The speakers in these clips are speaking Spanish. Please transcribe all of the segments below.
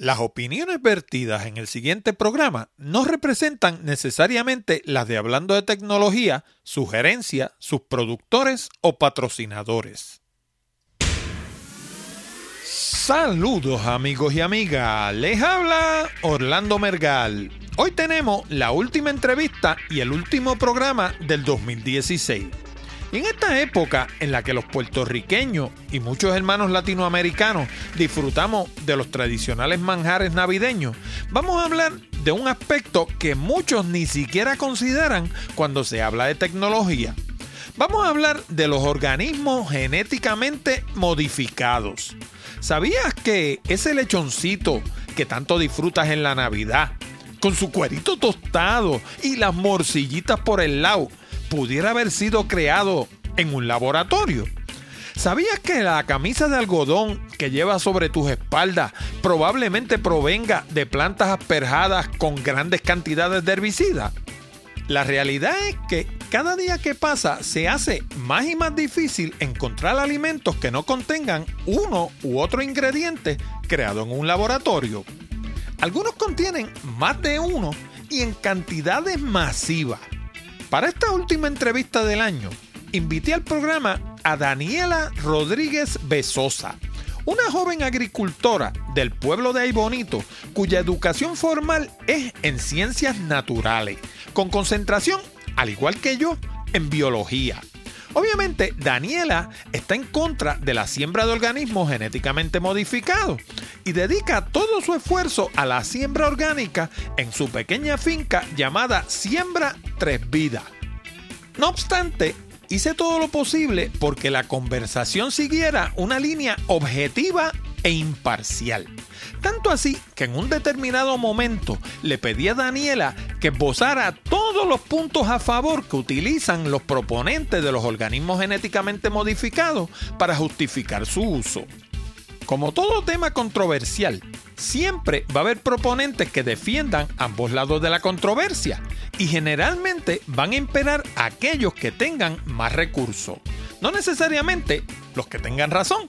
Las opiniones vertidas en el siguiente programa no representan necesariamente las de Hablando de Tecnología, sugerencia, sus productores o patrocinadores. Saludos amigos y amigas, les habla Orlando Mergal. Hoy tenemos la última entrevista y el último programa del 2016. Y en esta época en la que los puertorriqueños y muchos hermanos latinoamericanos disfrutamos de los tradicionales manjares navideños, vamos a hablar de un aspecto que muchos ni siquiera consideran cuando se habla de tecnología. Vamos a hablar de los organismos genéticamente modificados. ¿Sabías que ese lechoncito que tanto disfrutas en la Navidad, con su cuerito tostado y las morcillitas por el lado, pudiera haber sido creado en un laboratorio. ¿Sabías que la camisa de algodón que llevas sobre tus espaldas probablemente provenga de plantas asperjadas con grandes cantidades de herbicida? La realidad es que cada día que pasa se hace más y más difícil encontrar alimentos que no contengan uno u otro ingrediente creado en un laboratorio. Algunos contienen más de uno y en cantidades masivas. Para esta última entrevista del año, invité al programa a Daniela Rodríguez Besosa, una joven agricultora del pueblo de Aybonito, cuya educación formal es en ciencias naturales, con concentración, al igual que yo, en biología. Obviamente, Daniela está en contra de la siembra de organismos genéticamente modificados y dedica todo su esfuerzo a la siembra orgánica en su pequeña finca llamada Siembra Tres Vidas. No obstante, hice todo lo posible porque la conversación siguiera una línea objetiva e imparcial. Tanto así que en un determinado momento le pedí a Daniela que esbozara todos los puntos a favor que utilizan los proponentes de los organismos genéticamente modificados para justificar su uso. Como todo tema controversial, siempre va a haber proponentes que defiendan ambos lados de la controversia y generalmente van a imperar aquellos que tengan más recursos, no necesariamente los que tengan razón.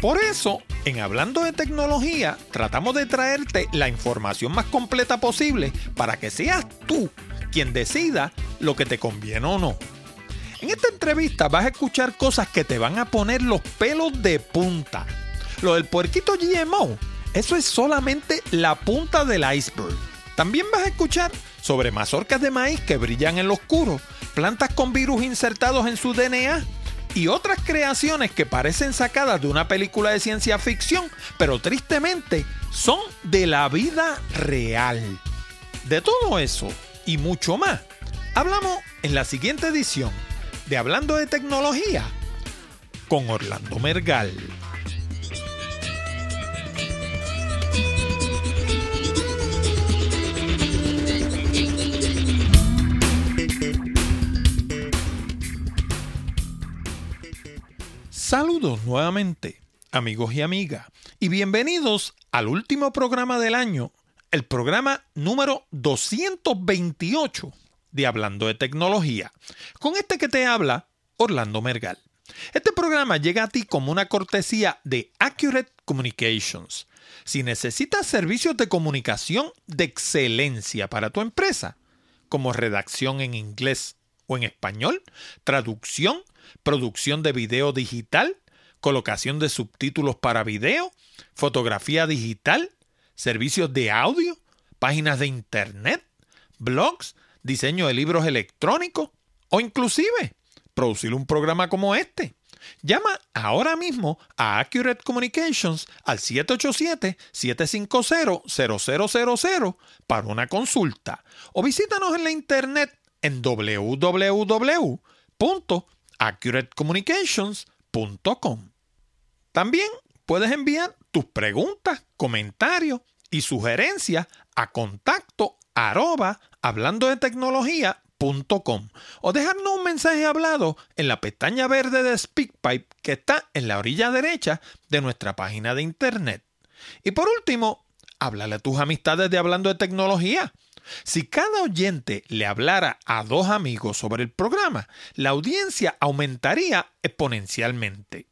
Por eso, en Hablando de Tecnología, tratamos de traerte la información más completa posible para que seas tú quien decida lo que te conviene o no. En esta entrevista vas a escuchar cosas que te van a poner los pelos de punta. Lo del puerquito GMO, eso es solamente la punta del iceberg. También vas a escuchar sobre mazorcas de maíz que brillan en lo oscuro, plantas con virus insertados en su DNA y otras creaciones que parecen sacadas de una película de ciencia ficción, pero tristemente son de la vida real. De todo eso y mucho más, hablamos en la siguiente edición de Hablando de Tecnología con Orlando Mergal. Saludos nuevamente, amigos y amigas, y bienvenidos al último programa del año, el programa número 228 de Hablando de Tecnología, con este que te habla Orlando Mergal. Este programa llega a ti como una cortesía de Accurate Communications. Si necesitas servicios de comunicación de excelencia para tu empresa, como redacción en inglés o en español, traducción, producción de video digital, colocación de subtítulos para video, fotografía digital, servicios de audio, páginas de internet, blogs, diseño de libros electrónicos o inclusive producir un programa como este. Llama ahora mismo a Accurate Communications al 787-750-0000 para una consulta o visítanos en la internet en www accuratecommunications.com. También puedes enviar tus preguntas, comentarios y sugerencias a contacto arroba hablando de tecnología.com o dejarnos un mensaje hablado en la pestaña verde de SpeakPipe que está en la orilla derecha de nuestra página de internet. Y por último, háblale a tus amistades de Hablando de Tecnología. Si cada oyente le hablara a dos amigos sobre el programa, la audiencia aumentaría exponencialmente.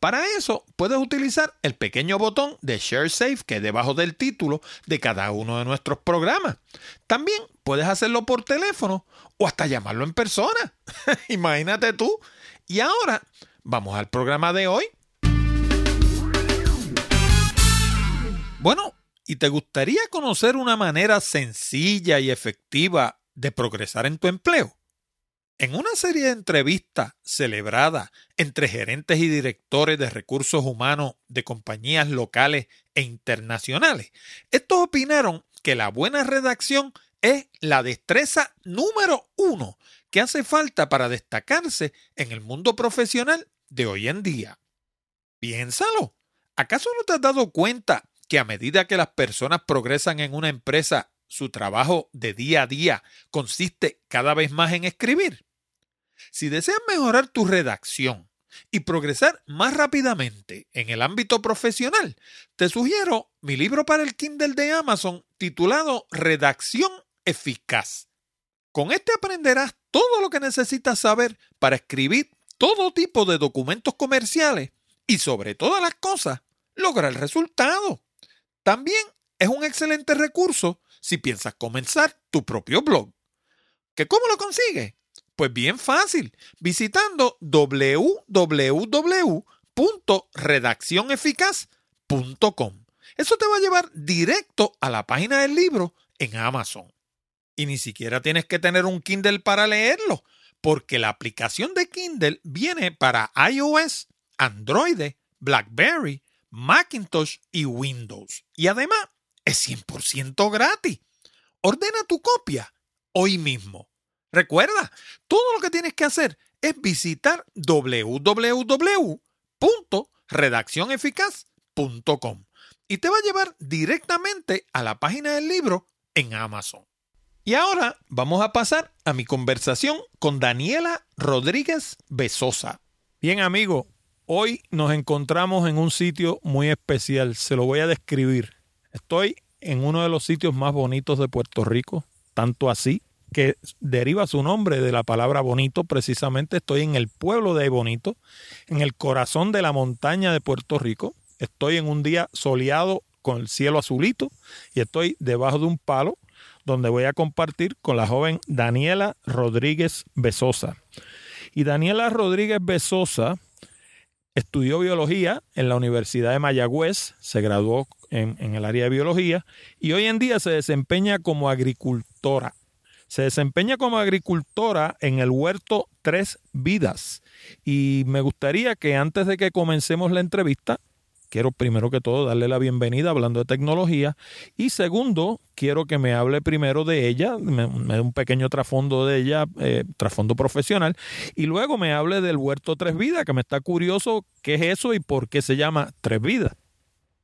Para eso puedes utilizar el pequeño botón de Share Safe que es debajo del título de cada uno de nuestros programas. También puedes hacerlo por teléfono o hasta llamarlo en persona. Imagínate tú. Y ahora vamos al programa de hoy. Bueno, ¿y te gustaría conocer una manera sencilla y efectiva de progresar en tu empleo? En una serie de entrevistas celebradas entre gerentes y directores de recursos humanos de compañías locales e internacionales, estos opinaron que la buena redacción es la destreza número uno que hace falta para destacarse en el mundo profesional de hoy en día. Piénsalo. ¿Acaso no te has dado cuenta que a medida que las personas progresan en una empresa su trabajo de día a día consiste cada vez más en escribir. Si deseas mejorar tu redacción y progresar más rápidamente en el ámbito profesional, te sugiero mi libro para el Kindle de Amazon titulado Redacción Eficaz. Con este aprenderás todo lo que necesitas saber para escribir todo tipo de documentos comerciales y sobre todas las cosas, lograr el resultado. También es un excelente recurso si piensas comenzar tu propio blog. ¿Que cómo lo consigues? Pues bien fácil, visitando www.redaccioneficaz.com. Eso te va a llevar directo a la página del libro en Amazon. Y ni siquiera tienes que tener un Kindle para leerlo, porque la aplicación de Kindle viene para iOS, Android, BlackBerry, Macintosh y Windows. Y además es 100% gratis. Ordena tu copia hoy mismo. Recuerda, todo lo que tienes que hacer es visitar www.redaccioneficaz.com y te va a llevar directamente a la página del libro en Amazon. Y ahora vamos a pasar a mi conversación con Daniela Rodríguez Besosa. Bien, amigo, hoy nos encontramos en un sitio muy especial. Se lo voy a describir. Estoy en uno de los sitios más bonitos de Puerto Rico, tanto así que deriva su nombre de la palabra bonito. Precisamente estoy en el pueblo de Bonito, en el corazón de la montaña de Puerto Rico. Estoy en un día soleado con el cielo azulito y estoy debajo de un palo donde voy a compartir con la joven Daniela Rodríguez Besosa. Y Daniela Rodríguez Besosa Estudió biología en la Universidad de Mayagüez, se graduó en, el área de biología y hoy en día se desempeña como agricultora. Se desempeña como agricultora en el huerto Tres Vidas. Y me gustaría que antes de que comencemos la entrevista, quiero primero que todo darle la bienvenida hablando de tecnología y segundo, quiero que me hable primero de ella, me, dé un pequeño trasfondo de ella, eh, trasfondo profesional, y luego me hable del huerto Tres Vidas, que me está curioso qué es eso y por qué se llama Tres Vidas.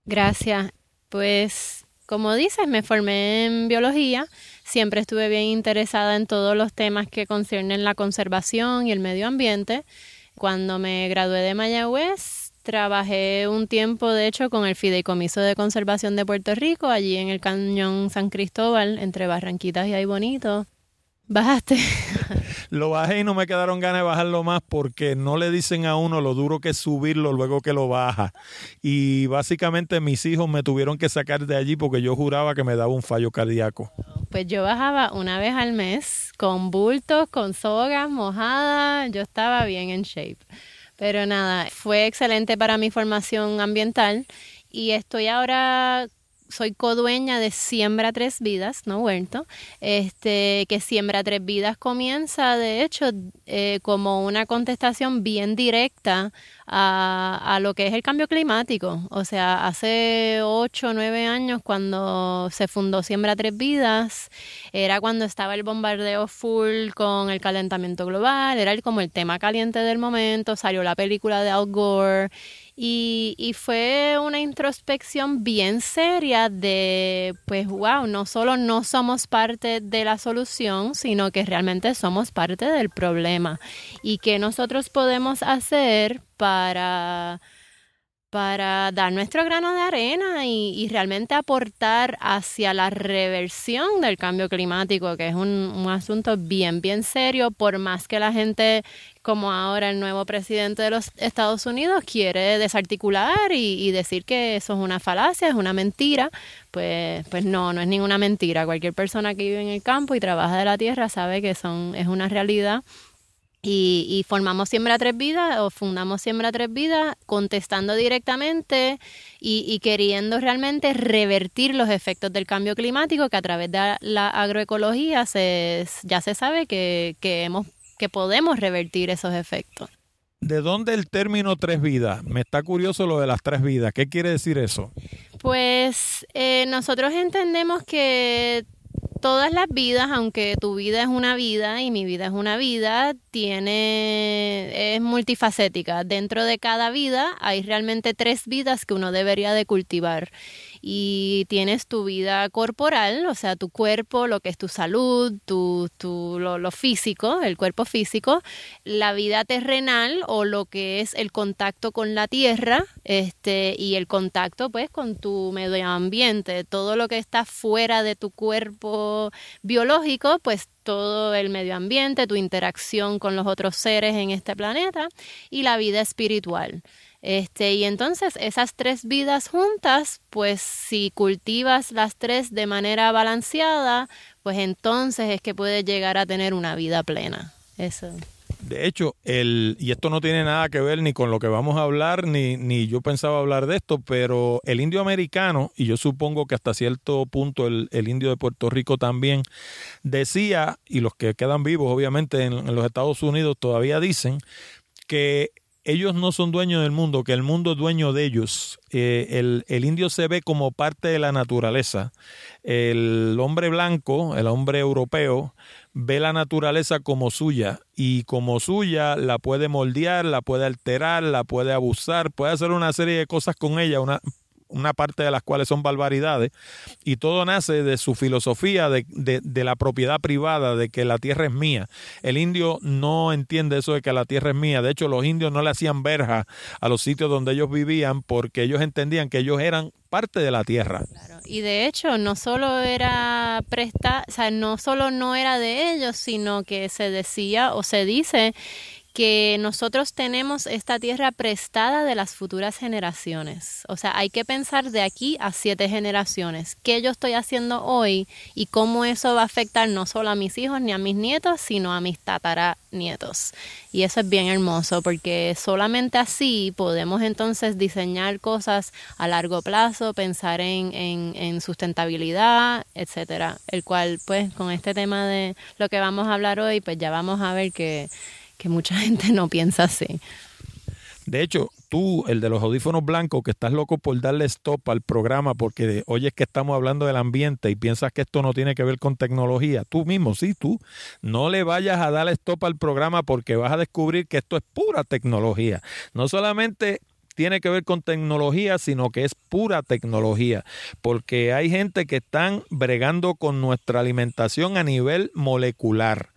Gracias. Pues como dices, me formé en biología, siempre estuve bien interesada en todos los temas que conciernen la conservación y el medio ambiente. Cuando me gradué de Mayagüez, Trabajé un tiempo, de hecho, con el Fideicomiso de Conservación de Puerto Rico, allí en el Cañón San Cristóbal, entre Barranquitas y Ay Bonito. ¿Bajaste? lo bajé y no me quedaron ganas de bajarlo más porque no le dicen a uno lo duro que es subirlo luego que lo baja. Y básicamente mis hijos me tuvieron que sacar de allí porque yo juraba que me daba un fallo cardíaco. Pues yo bajaba una vez al mes con bultos, con sogas mojadas, yo estaba bien en shape. Pero nada, fue excelente para mi formación ambiental y estoy ahora soy codueña de Siembra Tres Vidas, no huerto, este, que Siembra Tres Vidas comienza, de hecho, eh, como una contestación bien directa a, lo que es el cambio climático. O sea, hace ocho o nueve años cuando se fundó Siembra Tres Vidas, era cuando estaba el bombardeo full con el calentamiento global, era como el tema caliente del momento, salió la película de Al Gore y, y, fue una introspección bien seria de, pues, wow, no solo no somos parte de la solución, sino que realmente somos parte del problema. Y que nosotros podemos hacer para para dar nuestro grano de arena y, realmente aportar hacia la reversión del cambio climático, que es un, asunto bien, bien serio, por más que la gente, como ahora el nuevo presidente de los Estados Unidos, quiere desarticular y, y decir que eso es una falacia, es una mentira, pues, pues no, no es ninguna mentira. Cualquier persona que vive en el campo y trabaja de la tierra sabe que son, es una realidad y, formamos Siembra Tres Vidas o fundamos Siembra Tres Vidas contestando directamente y, queriendo realmente revertir los efectos del cambio climático que a través de la agroecología se, ya se sabe que, que, hemos, que podemos revertir esos efectos. ¿De dónde el término tres vidas? Me está curioso lo de las tres vidas. ¿Qué quiere decir eso? Pues eh, nosotros entendemos que todas las vidas, aunque tu vida es una vida y mi vida es una vida, tiene es multifacética. Dentro de cada vida hay realmente tres vidas que uno debería de cultivar y tienes tu vida corporal, o sea, tu cuerpo, lo que es tu salud, tu, tu, lo, lo, físico, el cuerpo físico, la vida terrenal o lo que es el contacto con la tierra este, y el contacto pues con tu medio ambiente, todo lo que está fuera de tu cuerpo biológico, pues todo el medio ambiente, tu interacción con los otros seres en este planeta y la vida espiritual. Este, y entonces esas tres vidas juntas, pues si cultivas las tres de manera balanceada, pues entonces es que puedes llegar a tener una vida plena. Eso. De hecho, el, y esto no tiene nada que ver ni con lo que vamos a hablar, ni, ni yo pensaba hablar de esto, pero el indio americano, y yo supongo que hasta cierto punto el, el indio de Puerto Rico también, decía, y los que quedan vivos obviamente en los Estados Unidos todavía dicen, que ellos no son dueños del mundo, que el mundo es dueño de ellos. Eh, el, el, indio se ve como parte de la naturaleza. El hombre blanco, el hombre europeo, ve la naturaleza como suya y como suya la puede moldear, la puede alterar, la puede abusar, puede hacer una serie de cosas con ella, una, una parte de las cuales son barbaridades, y todo nace de su filosofía de, de, la propiedad privada, de que la tierra es mía. El indio no entiende eso de que la tierra es mía. De hecho, los indios no le hacían verja a los sitios donde ellos vivían porque ellos entendían que ellos eran parte de la tierra. Y de hecho, no solo era presta, o sea, no solo no era de ellos, sino que se decía o se dice que nosotros tenemos esta tierra prestada de las futuras generaciones. O sea, hay que pensar de aquí a siete generaciones. ¿Qué yo estoy haciendo hoy y cómo eso va a afectar no solo a mis hijos ni a mis nietos, sino a mis tataranietos? Y eso es bien hermoso porque solamente así podemos entonces diseñar cosas a largo plazo, pensar en, en, en sustentabilidad, etcétera. El cual, pues, con este tema de lo que vamos a hablar hoy, pues ya vamos a ver que que mucha gente no piensa así. De hecho, tú, el de los audífonos blancos, que estás loco por darle stop al programa porque oyes que estamos hablando del ambiente y piensas que esto no tiene que ver con tecnología, tú mismo, sí, tú, no le vayas a darle stop al programa porque vas a descubrir que esto es pura tecnología. No solamente tiene que ver con tecnología, sino que es pura tecnología, porque hay gente que están bregando con nuestra alimentación a nivel molecular.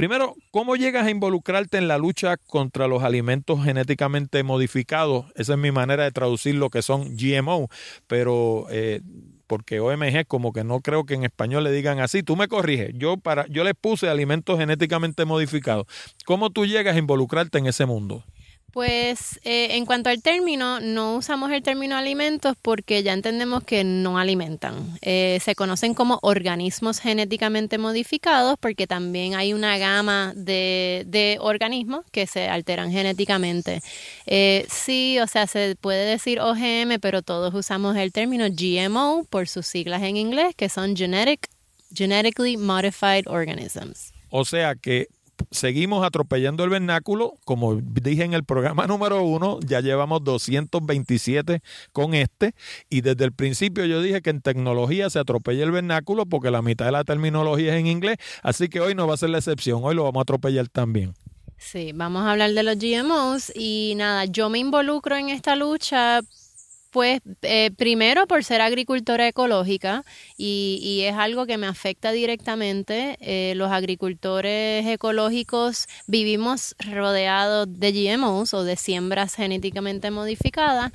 Primero, ¿cómo llegas a involucrarte en la lucha contra los alimentos genéticamente modificados? Esa es mi manera de traducir lo que son GMO, pero eh, porque OMG como que no creo que en español le digan así. Tú me corriges. Yo para yo le puse alimentos genéticamente modificados. ¿Cómo tú llegas a involucrarte en ese mundo? Pues eh, en cuanto al término, no usamos el término alimentos porque ya entendemos que no alimentan. Eh, se conocen como organismos genéticamente modificados porque también hay una gama de, de organismos que se alteran genéticamente. Eh, sí, o sea, se puede decir OGM, pero todos usamos el término GMO por sus siglas en inglés, que son Genetic, Genetically Modified Organisms. O sea que seguimos atropellando el vernáculo. Como dije en el programa número uno, ya llevamos 227 con este. Y desde el principio yo dije que en tecnología se atropella el vernáculo porque la mitad de la terminología es en inglés. Así que hoy no va a ser la excepción. Hoy lo vamos a atropellar también. Sí, vamos a hablar de los GMOs. Y nada, yo me involucro en esta lucha Pues eh, primero por ser agricultora ecológica y, es algo que me afecta directamente. Eh, los agricultores ecológicos vivimos rodeados de GMOs o de siembras genéticamente modificadas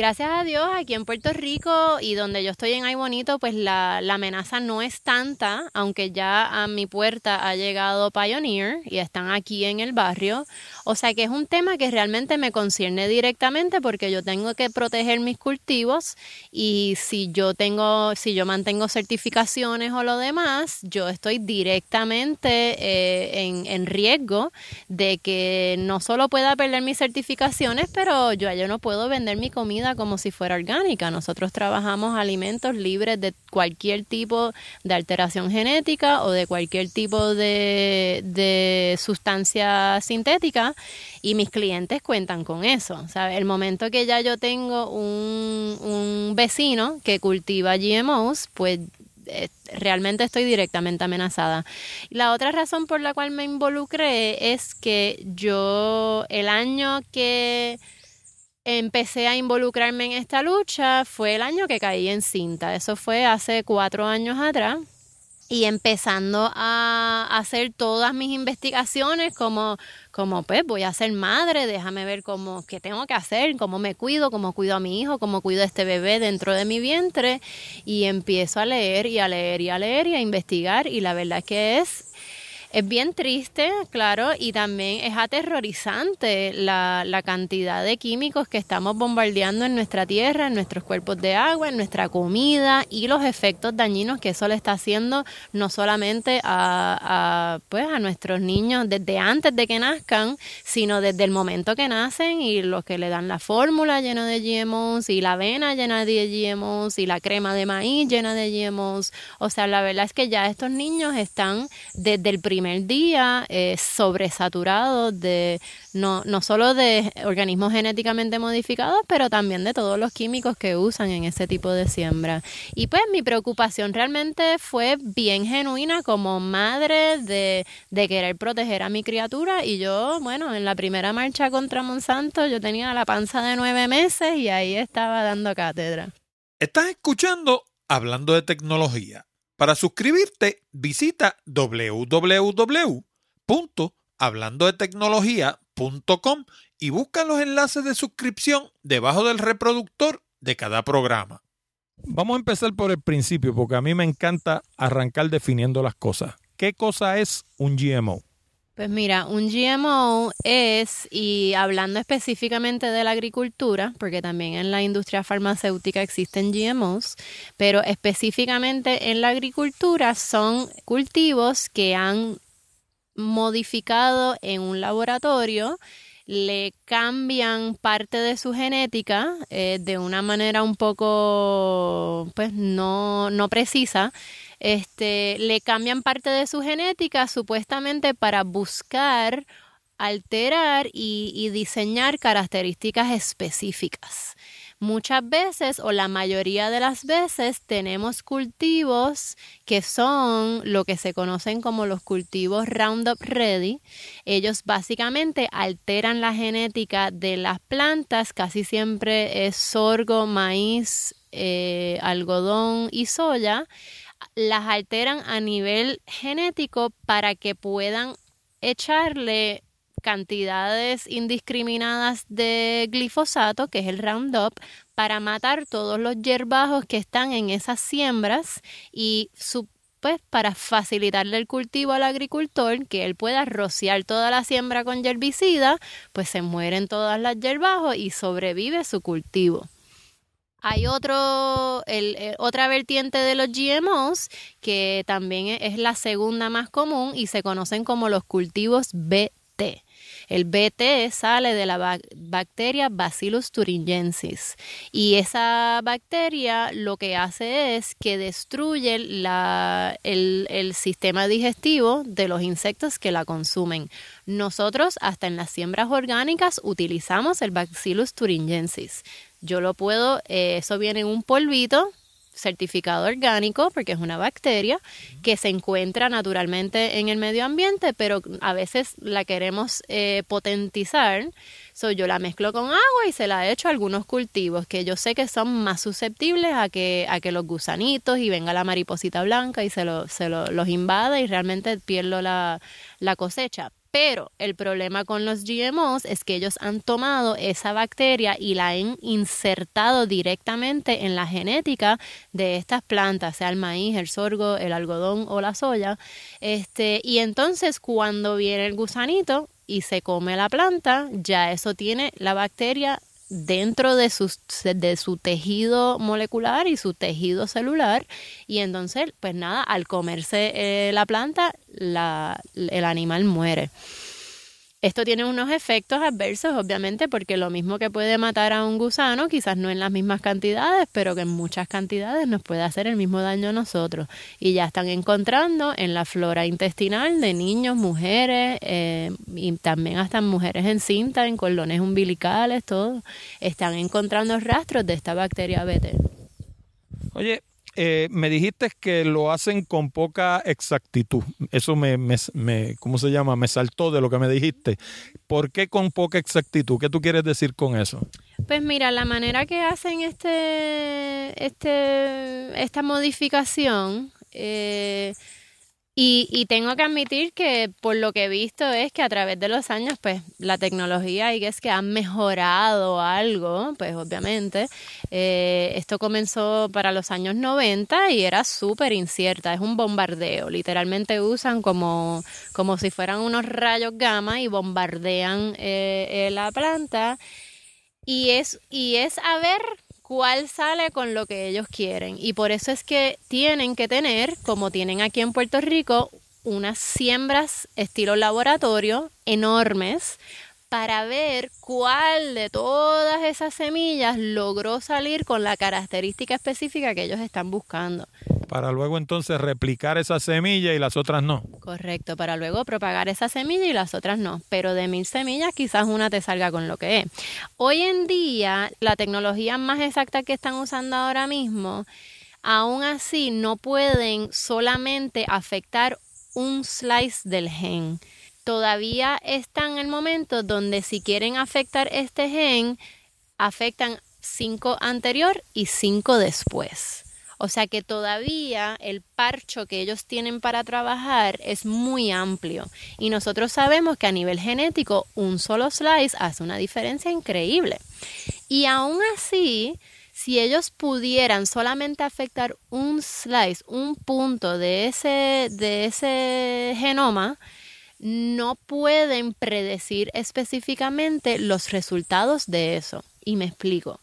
gracias a Dios, aquí en Puerto Rico y donde yo estoy en Ay Bonito, pues la, amenaza no es tanta, aunque ya a mi puerta ha llegado Pioneer y están aquí en el barrio. O sea que es un tema que realmente me concierne directamente porque yo tengo que proteger mis cultivos y si yo tengo, si yo mantengo certificaciones o lo demás, yo estoy directamente eh, en, en riesgo de que no solo pueda perder mis certificaciones, pero yo, yo no puedo vender mi comida como si fuera orgánica. Nosotros trabajamos alimentos libres de cualquier tipo de alteración genética o de cualquier tipo de, de sustancia sintética y mis clientes cuentan con eso. El momento que ya yo tengo un, un vecino que cultiva GMOs, pues eh, realmente estoy directamente amenazada. La otra razón por la cual me involucré es que yo el año que empecé a involucrarme en esta lucha fue el año que caí en cinta. Eso fue hace cuatro años atrás. Y empezando a hacer todas mis investigaciones como, como pues voy a ser madre, déjame ver cómo, qué tengo que hacer, cómo me cuido, cómo cuido a mi hijo, cómo cuido a este bebé dentro de mi vientre. Y empiezo a leer y a leer y a leer y a investigar. Y la verdad es que es es bien triste, claro, y también es aterrorizante la, la, cantidad de químicos que estamos bombardeando en nuestra tierra, en nuestros cuerpos de agua, en nuestra comida y los efectos dañinos que eso le está haciendo no solamente a, pues, a nuestros niños desde antes de que nazcan, sino desde el momento que nacen y los que le dan la fórmula llena de GMOs y la avena llena de GMOs y la crema de maíz llena de GMOs. O sea, la verdad es que ya estos niños están desde el primer primer día eh, de no, no solo de organismos genéticamente modificados, pero también de todos los químicos que usan en ese tipo de siembra. Y pues mi preocupación realmente fue bien genuina como madre de, de querer proteger a mi criatura y yo, bueno, en la primera marcha contra Monsanto yo tenía la panza de nueve meses y ahí estaba dando cátedra. Estás escuchando Hablando de Tecnología para suscribirte, visita www.hablandodetecnología.com y busca los enlaces de suscripción debajo del reproductor de cada programa. Vamos a empezar por el principio porque a mí me encanta arrancar definiendo las cosas. ¿Qué cosa es un GMO? Pues mira, un GMO es, y hablando específicamente de la agricultura, porque también en la industria farmacéutica existen GMOs, pero específicamente en la agricultura son cultivos que han modificado en un laboratorio le cambian parte de su genética eh, de una manera un poco pues no, no precisa este, le cambian parte de su genética supuestamente para buscar alterar y, diseñar características específicas. Muchas veces o la mayoría de las veces tenemos cultivos que son lo que se conocen como los cultivos Roundup Ready. Ellos básicamente alteran la genética de las plantas, casi siempre es sorgo, maíz, eh, algodón y soya las alteran a nivel genético para que puedan echarle cantidades indiscriminadas de glifosato, que es el Roundup, para matar todos los hierbajos que están en esas siembras y pues para facilitarle el cultivo al agricultor, que él pueda rociar toda la siembra con herbicida, pues se mueren todas las hierbajos y sobrevive su cultivo. Hay otro, el, otra vertiente de los GMOs que también es la segunda más común y se conocen como los cultivos BT. El BT sale de la bacteria Bacillus thuringiensis y esa bacteria lo que hace es que destruye el, el sistema digestivo de los insectos que la consumen. Nosotros hasta en las siembras orgánicas utilizamos el Bacillus thuringiensis. Yo lo puedo, eh, eso viene en un polvito certificado orgánico porque es una bacteria que se encuentra naturalmente en el medio ambiente, pero a veces la queremos eh, potentizar. So, yo la mezclo con agua y se la he hecho a algunos cultivos que yo sé que son más susceptibles a que, a que los gusanitos y venga la mariposita blanca y se, lo, se lo, los invada y realmente pierdo la, la cosecha. Pero el problema con los GMOs es que ellos han tomado esa bacteria y la han insertado directamente en la genética de estas plantas, sea el maíz, el sorgo, el algodón o la soya. Este, y entonces cuando viene el gusanito y se come la planta, ya eso tiene la bacteria dentro de su, de su tejido molecular y su tejido celular y entonces pues nada, al comerse eh, la planta la, el animal muere. Esto tiene unos efectos adversos, obviamente, porque lo mismo que puede matar a un gusano, quizás no en las mismas cantidades, pero que en muchas cantidades nos puede hacer el mismo daño a nosotros. Y ya están encontrando en la flora intestinal de niños, mujeres, eh, y también hasta mujeres en cinta, en cordones umbilicales, todo, están encontrando rastros de esta bacteria BT. Oye, eh, me dijiste que lo hacen con poca exactitud. Eso me, me, me, ¿cómo se llama? Me saltó de lo que me dijiste. ¿Por qué con poca exactitud? ¿Qué tú quieres decir con eso? Pues mira, la manera que hacen este, este, esta modificación eh, y, tengo que admitir que por lo que he visto es que a través de los años, pues la tecnología y que es que ha mejorado algo, pues obviamente. Eh, esto comenzó para los años 90 y era súper incierta, es un bombardeo. Literalmente usan como, como si fueran unos rayos gamma y bombardean eh, eh, la planta. Y es, y es a ver cuál sale con lo que ellos quieren. Y por eso es que tienen que tener, como tienen aquí en Puerto Rico, unas siembras estilo laboratorio enormes para ver cuál de todas esas semillas logró salir con la característica específica que ellos están buscando. Para luego entonces replicar esa semilla y las otras no. Correcto, para luego propagar esa semilla y las otras no. Pero de mil semillas quizás una te salga con lo que es. Hoy en día, la tecnología más exacta que están usando ahora mismo, aún así no pueden solamente afectar un slice del gen todavía están en el momento donde si quieren afectar este gen, afectan 5 anterior y 5 después. O sea que todavía el parcho que ellos tienen para trabajar es muy amplio. Y nosotros sabemos que a nivel genético un solo slice hace una diferencia increíble. Y aún así, si ellos pudieran solamente afectar un slice, un punto de ese, de ese genoma, no pueden predecir específicamente los resultados de eso. Y me explico.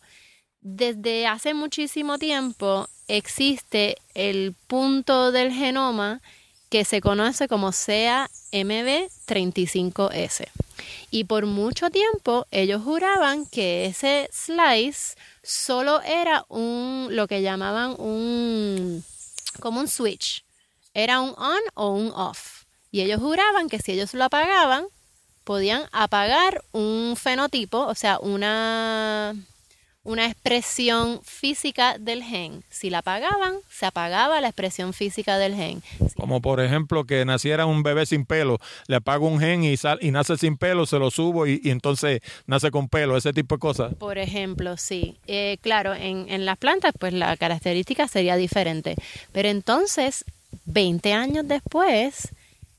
Desde hace muchísimo tiempo existe el punto del genoma que se conoce como CAMB35S. Y por mucho tiempo ellos juraban que ese slice solo era un lo que llamaban un como un switch. Era un on o un off. Y ellos juraban que si ellos lo apagaban, podían apagar un fenotipo, o sea, una, una expresión física del gen. Si la apagaban, se apagaba la expresión física del gen. Como por ejemplo que naciera un bebé sin pelo, le apago un gen y, y nace sin pelo, se lo subo y, entonces nace con pelo, ese tipo de cosas. Por ejemplo, sí. Eh, claro, en, en las plantas pues la característica sería diferente. Pero entonces, 20 años después,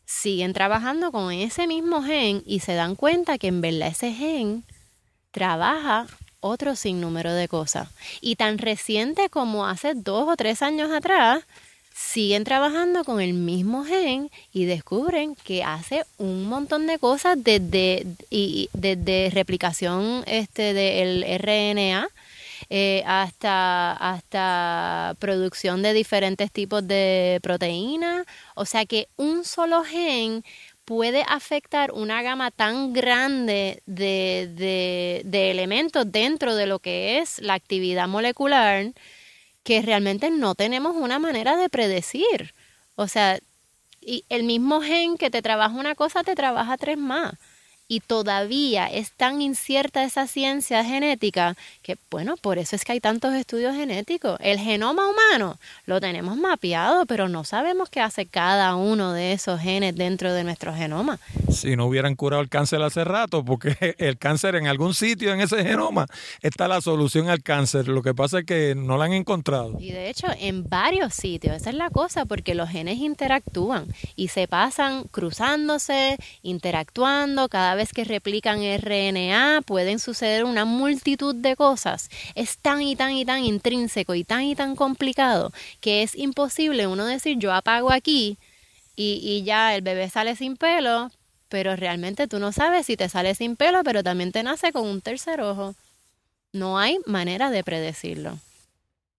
siguen trabajando con ese mismo gen y se dan cuenta que en verdad ese gen trabaja otro sinnúmero de cosas. Y tan reciente como hace dos o tres años atrás, siguen trabajando con el mismo gen y descubren que hace un montón de cosas desde, y, desde replicación este del RNA eh, hasta, hasta producción de diferentes tipos de proteínas. O sea que un solo gen puede afectar una gama tan grande de, de, de, elementos dentro de lo que es la actividad molecular que realmente no tenemos una manera de predecir. O sea, y el mismo gen que te trabaja una cosa te trabaja tres más. Y todavía es tan incierta esa ciencia genética que, bueno, por eso es que hay tantos estudios genéticos. El genoma humano lo tenemos mapeado, pero no sabemos qué hace cada uno de esos genes dentro de nuestro genoma. Si no hubieran curado el cáncer hace rato, porque el cáncer en algún sitio en ese genoma está la solución al cáncer. Lo que pasa es que no la han encontrado. Y de hecho, en varios sitios, esa es la cosa, porque los genes interactúan y se pasan cruzándose, interactuando, cada vez que replican RNA pueden suceder una multitud de cosas. Es tan y tan y tan intrínseco y tan y tan complicado que es imposible uno decir yo apago aquí y, y ya el bebé sale sin pelo, pero realmente tú no sabes si te sale sin pelo, pero también te nace con un tercer ojo. No hay manera de predecirlo.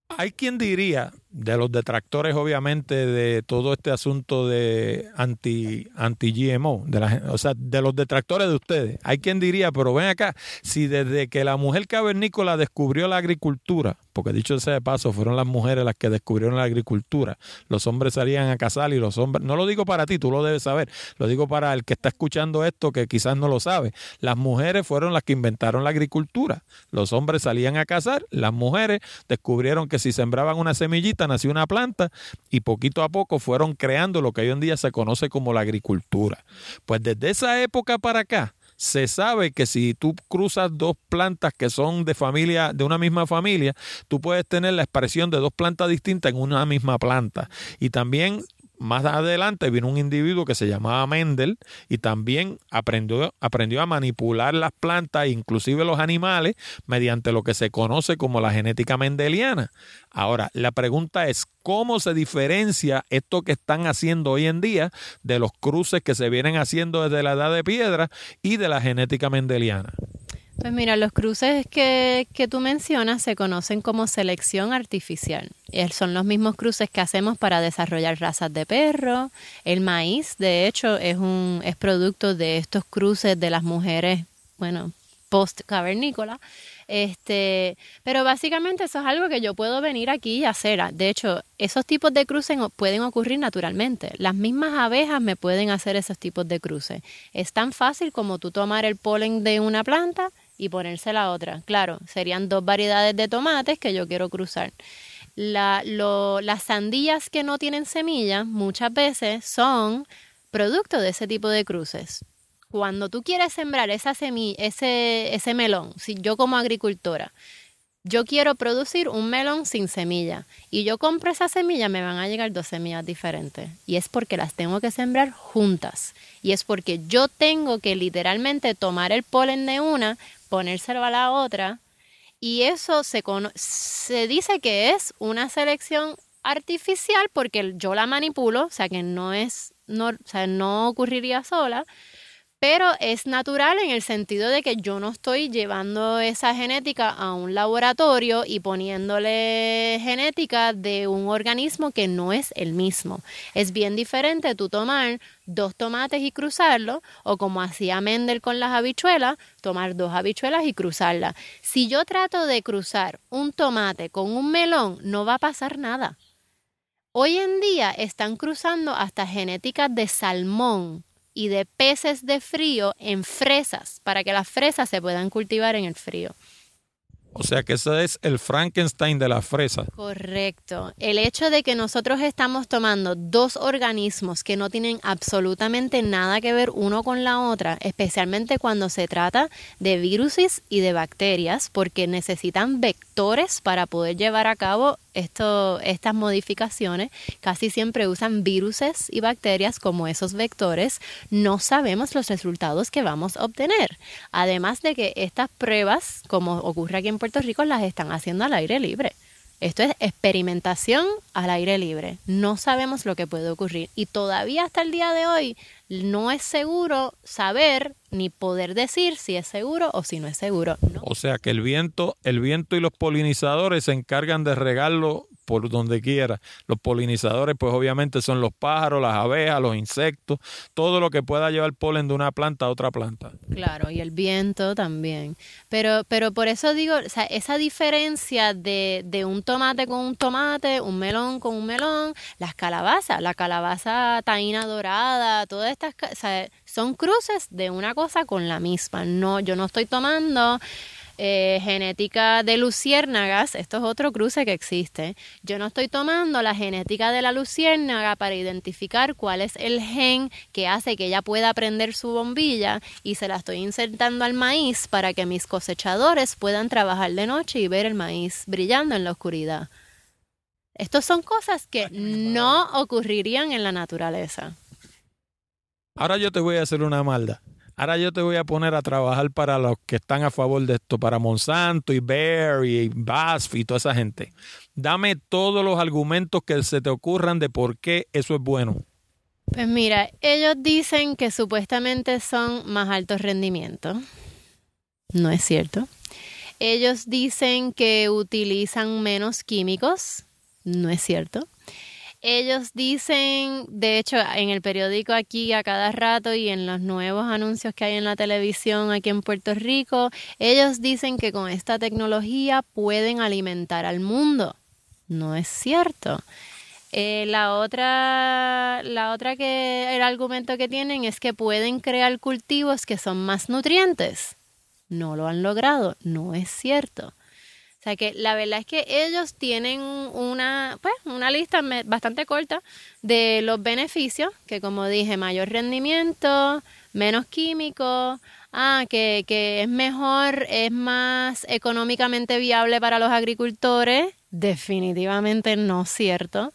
Hay quien diría, de los detractores obviamente de todo este asunto de anti anti GMO, de o sea, de los detractores de ustedes. Hay quien diría, pero ven acá, si desde que la mujer cavernícola descubrió la agricultura, porque dicho sea de paso, fueron las mujeres las que descubrieron la agricultura, los hombres salían a cazar y los hombres, no lo digo para ti, tú lo debes saber, lo digo para el que está escuchando esto que quizás no lo sabe. Las mujeres fueron las que inventaron la agricultura. Los hombres salían a cazar, las mujeres descubrieron que si sembraban una semillita nació una planta y poquito a poco fueron creando lo que hoy en día se conoce como la agricultura. Pues desde esa época para acá, se sabe que si tú cruzas dos plantas que son de familia, de una misma familia, tú puedes tener la expresión de dos plantas distintas en una misma planta. Y también más adelante vino un individuo que se llamaba Mendel y también aprendió, aprendió a manipular las plantas, inclusive los animales, mediante lo que se conoce como la genética mendeliana. Ahora, la pregunta es, ¿cómo se diferencia esto que están haciendo hoy en día de los cruces que se vienen haciendo desde la edad de piedra y de la genética mendeliana? Pues mira, los cruces que, que tú mencionas se conocen como selección artificial. Son los mismos cruces que hacemos para desarrollar razas de perro. El maíz, de hecho, es un es producto de estos cruces de las mujeres, bueno, post cavernícola. Este, pero básicamente eso es algo que yo puedo venir aquí y hacer. De hecho, esos tipos de cruces pueden ocurrir naturalmente. Las mismas abejas me pueden hacer esos tipos de cruces. Es tan fácil como tú tomar el polen de una planta y ponerse la otra. Claro, serían dos variedades de tomates que yo quiero cruzar. La, las sandías que no tienen semillas muchas veces son producto de ese tipo de cruces. Cuando tú quieres sembrar esa semilla, ese, ese melón, si yo como agricultora, yo quiero producir un melón sin semilla y yo compro esa semilla, me van a llegar dos semillas diferentes. Y es porque las tengo que sembrar juntas. Y es porque yo tengo que literalmente tomar el polen de una, ponérselo a la otra. Y eso se, se dice que es una selección artificial porque yo la manipulo, o sea que no es, no, o sea, no ocurriría sola, pero es natural en el sentido de que yo no estoy llevando esa genética a un laboratorio y poniéndole genética de un organismo que no es el mismo. Es bien diferente tú tomar dos tomates y cruzarlo, o como hacía Mendel con las habichuelas, tomar dos habichuelas y cruzarlas. Si yo trato de cruzar un tomate con un melón, no va a pasar nada. Hoy en día están cruzando hasta genéticas de salmón y de peces de frío en fresas para que las fresas se puedan cultivar en el frío. O sea que ese es el Frankenstein de la fresa. Correcto. El hecho de que nosotros estamos tomando dos organismos que no tienen absolutamente nada que ver uno con la otra, especialmente cuando se trata de virus y de bacterias, porque necesitan vectores para poder llevar a cabo esto, estas modificaciones casi siempre usan viruses y bacterias como esos vectores, no sabemos los resultados que vamos a obtener. Además de que estas pruebas, como ocurre aquí en Puerto Rico, las están haciendo al aire libre. Esto es experimentación al aire libre. No sabemos lo que puede ocurrir. Y todavía hasta el día de hoy no es seguro saber ni poder decir si es seguro o si no es seguro. O sea que el viento, el viento y los polinizadores se encargan de regarlo por donde quiera. Los polinizadores, pues obviamente son los pájaros, las abejas, los insectos, todo lo que pueda llevar polen de una planta a otra planta. Claro, y el viento también. Pero, pero por eso digo, o sea, esa diferencia de, de un tomate con un tomate, un melón con un melón, las calabazas, la calabaza taína dorada, todas estas, o sea, son cruces de una cosa con la misma. No, yo no estoy tomando eh, genética de luciérnagas, esto es otro cruce que existe. Yo no estoy tomando la genética de la luciérnaga para identificar cuál es el gen que hace que ella pueda prender su bombilla y se la estoy insertando al maíz para que mis cosechadores puedan trabajar de noche y ver el maíz brillando en la oscuridad. Estas son cosas que no ocurrirían en la naturaleza. Ahora yo te voy a hacer una malda. Ahora yo te voy a poner a trabajar para los que están a favor de esto, para Monsanto y Bayer y BASF y toda esa gente. Dame todos los argumentos que se te ocurran de por qué eso es bueno. Pues mira, ellos dicen que supuestamente son más altos rendimientos. No es cierto. Ellos dicen que utilizan menos químicos. No es cierto. Ellos dicen, de hecho, en el periódico aquí a cada rato y en los nuevos anuncios que hay en la televisión aquí en Puerto Rico, ellos dicen que con esta tecnología pueden alimentar al mundo. No es cierto. Eh, la otra, la otra que el argumento que tienen es que pueden crear cultivos que son más nutrientes. No lo han logrado, no es cierto. O sea que la verdad es que ellos tienen una, pues, una lista bastante corta de los beneficios, que como dije, mayor rendimiento, menos químicos, ah, que, que es mejor, es más económicamente viable para los agricultores, definitivamente no cierto.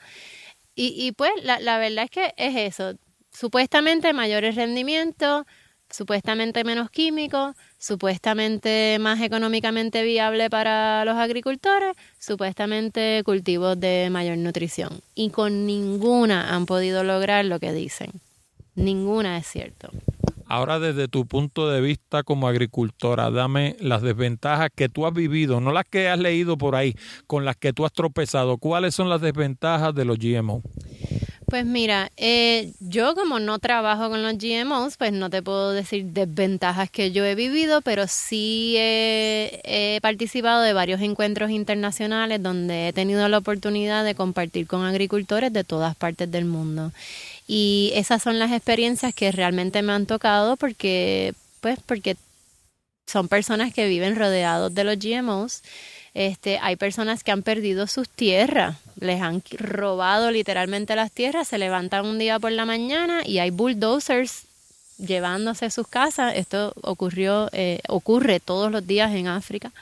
Y, y pues la, la verdad es que es eso, supuestamente mayores rendimientos, supuestamente menos químicos, supuestamente más económicamente viable para los agricultores, supuestamente cultivos de mayor nutrición. Y con ninguna han podido lograr lo que dicen. Ninguna es cierto. Ahora desde tu punto de vista como agricultora, dame las desventajas que tú has vivido, no las que has leído por ahí, con las que tú has tropezado. ¿Cuáles son las desventajas de los GMO? Pues mira, eh, yo como no trabajo con los GMOs, pues no te puedo decir desventajas que yo he vivido, pero sí he, participado de varios encuentros internacionales donde he tenido la oportunidad de compartir con agricultores de todas partes del mundo. Y esas son las experiencias que realmente me han tocado porque, pues, porque son personas que viven rodeados de los GMOs este, hay personas que han perdido sus tierras, les han robado literalmente las tierras, se levantan un día por la mañana y hay bulldozers llevándose sus casas. Esto ocurrió, eh, ocurre todos los días en África.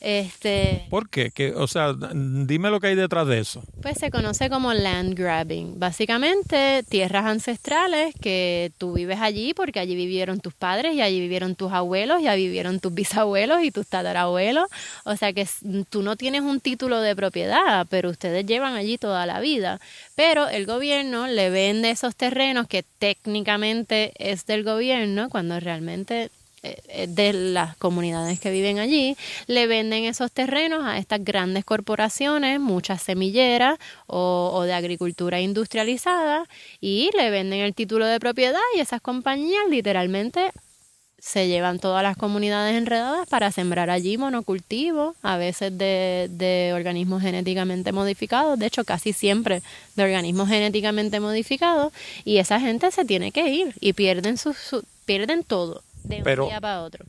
Este, ¿Por qué? o sea, dime lo que hay detrás de eso. Pues se conoce como land grabbing. Básicamente, tierras ancestrales que tú vives allí porque allí vivieron tus padres y allí vivieron tus abuelos y allí vivieron tus bisabuelos y tus tatarabuelos. O sea que tú no tienes un título de propiedad, pero ustedes llevan allí toda la vida. Pero el gobierno le vende esos terrenos que técnicamente es del gobierno cuando realmente de las comunidades que viven allí, le venden esos terrenos a estas grandes corporaciones, muchas semilleras o, de agricultura industrializada, y le venden el título de propiedad y esas compañías literalmente se llevan todas las comunidades enredadas para sembrar allí monocultivos, a veces de, de, organismos genéticamente modificados, de hecho casi siempre de organismos genéticamente modificados, y esa gente se tiene que ir y pierden, su pierden todo pero,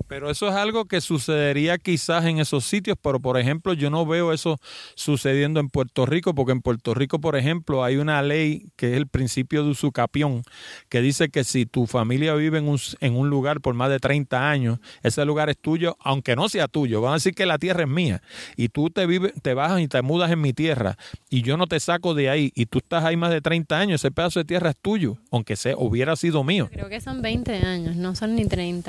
Pero eso es algo que sucedería quizás en esos sitios, pero por ejemplo yo no veo eso sucediendo en Puerto Rico, porque en Puerto Rico, por ejemplo, hay una ley que es el principio de usucapión, que dice que si tu familia vive en un, en un lugar por más de 30 años, ese lugar es tuyo, aunque no sea tuyo. Van a decir que la tierra es mía y tú te, vives, te bajas y te mudas en mi tierra y yo no te saco de ahí y tú estás ahí más de 30 años, ese pedazo de tierra es tuyo, aunque sea, hubiera sido mío. Creo que son 20 años, no son ni 30.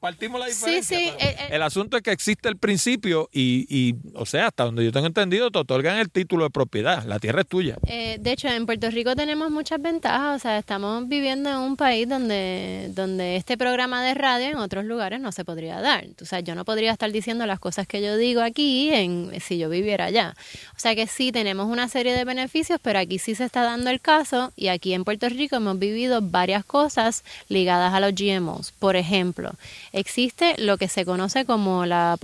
partimos la Sí, diferencia. sí, pero eh, eh. el asunto es que existe el principio y, y, o sea, hasta donde yo tengo entendido, te otorgan el título de propiedad. La tierra es tuya. Eh, de hecho, en Puerto Rico tenemos muchas ventajas. O sea, estamos viviendo en un país donde, donde este programa de radio en otros lugares no se podría dar. O sea, yo no podría estar diciendo las cosas que yo digo aquí en, si yo viviera allá. O sea que sí, tenemos una serie de beneficios, pero aquí sí se está dando el caso y aquí en Puerto Rico hemos vivido varias cosas ligadas a los GMOs. Por ejemplo, existe lo que se conoce como la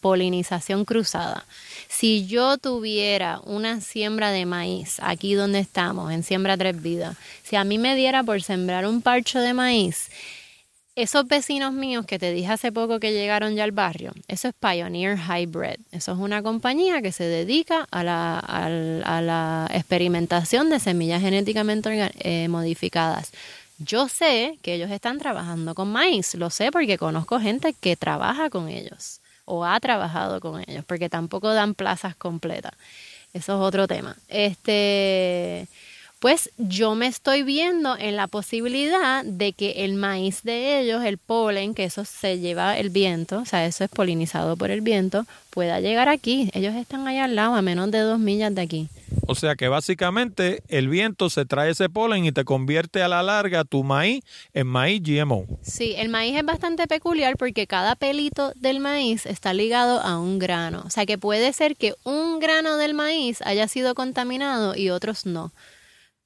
polinización cruzada. Si yo tuviera una siembra de maíz aquí donde estamos, en Siembra Tres Vidas, si a mí me diera por sembrar un parcho de maíz, esos vecinos míos que te dije hace poco que llegaron ya al barrio, eso es Pioneer Hybrid. Eso es una compañía que se dedica a la, experimentación de semillas genéticamente eh, modificadas. Yo sé que ellos están trabajando con maíz, lo sé porque conozco gente que trabaja con ellos o ha trabajado con ellos, porque tampoco dan plazas completas. Eso es otro tema. Este, pues yo me estoy viendo en la posibilidad de que el maíz de ellos, el polen, que eso se lleva el viento, o sea, eso es polinizado por el viento, pueda llegar aquí. Ellos están allá al lado, a menos de dos millas de aquí. O sea que básicamente el viento se trae ese polen y te convierte a la larga tu maíz en maíz GMO. Sí, el maíz es bastante peculiar porque cada pelito del maíz está ligado a un grano. O sea que puede ser que un grano del maíz haya sido contaminado y otros no.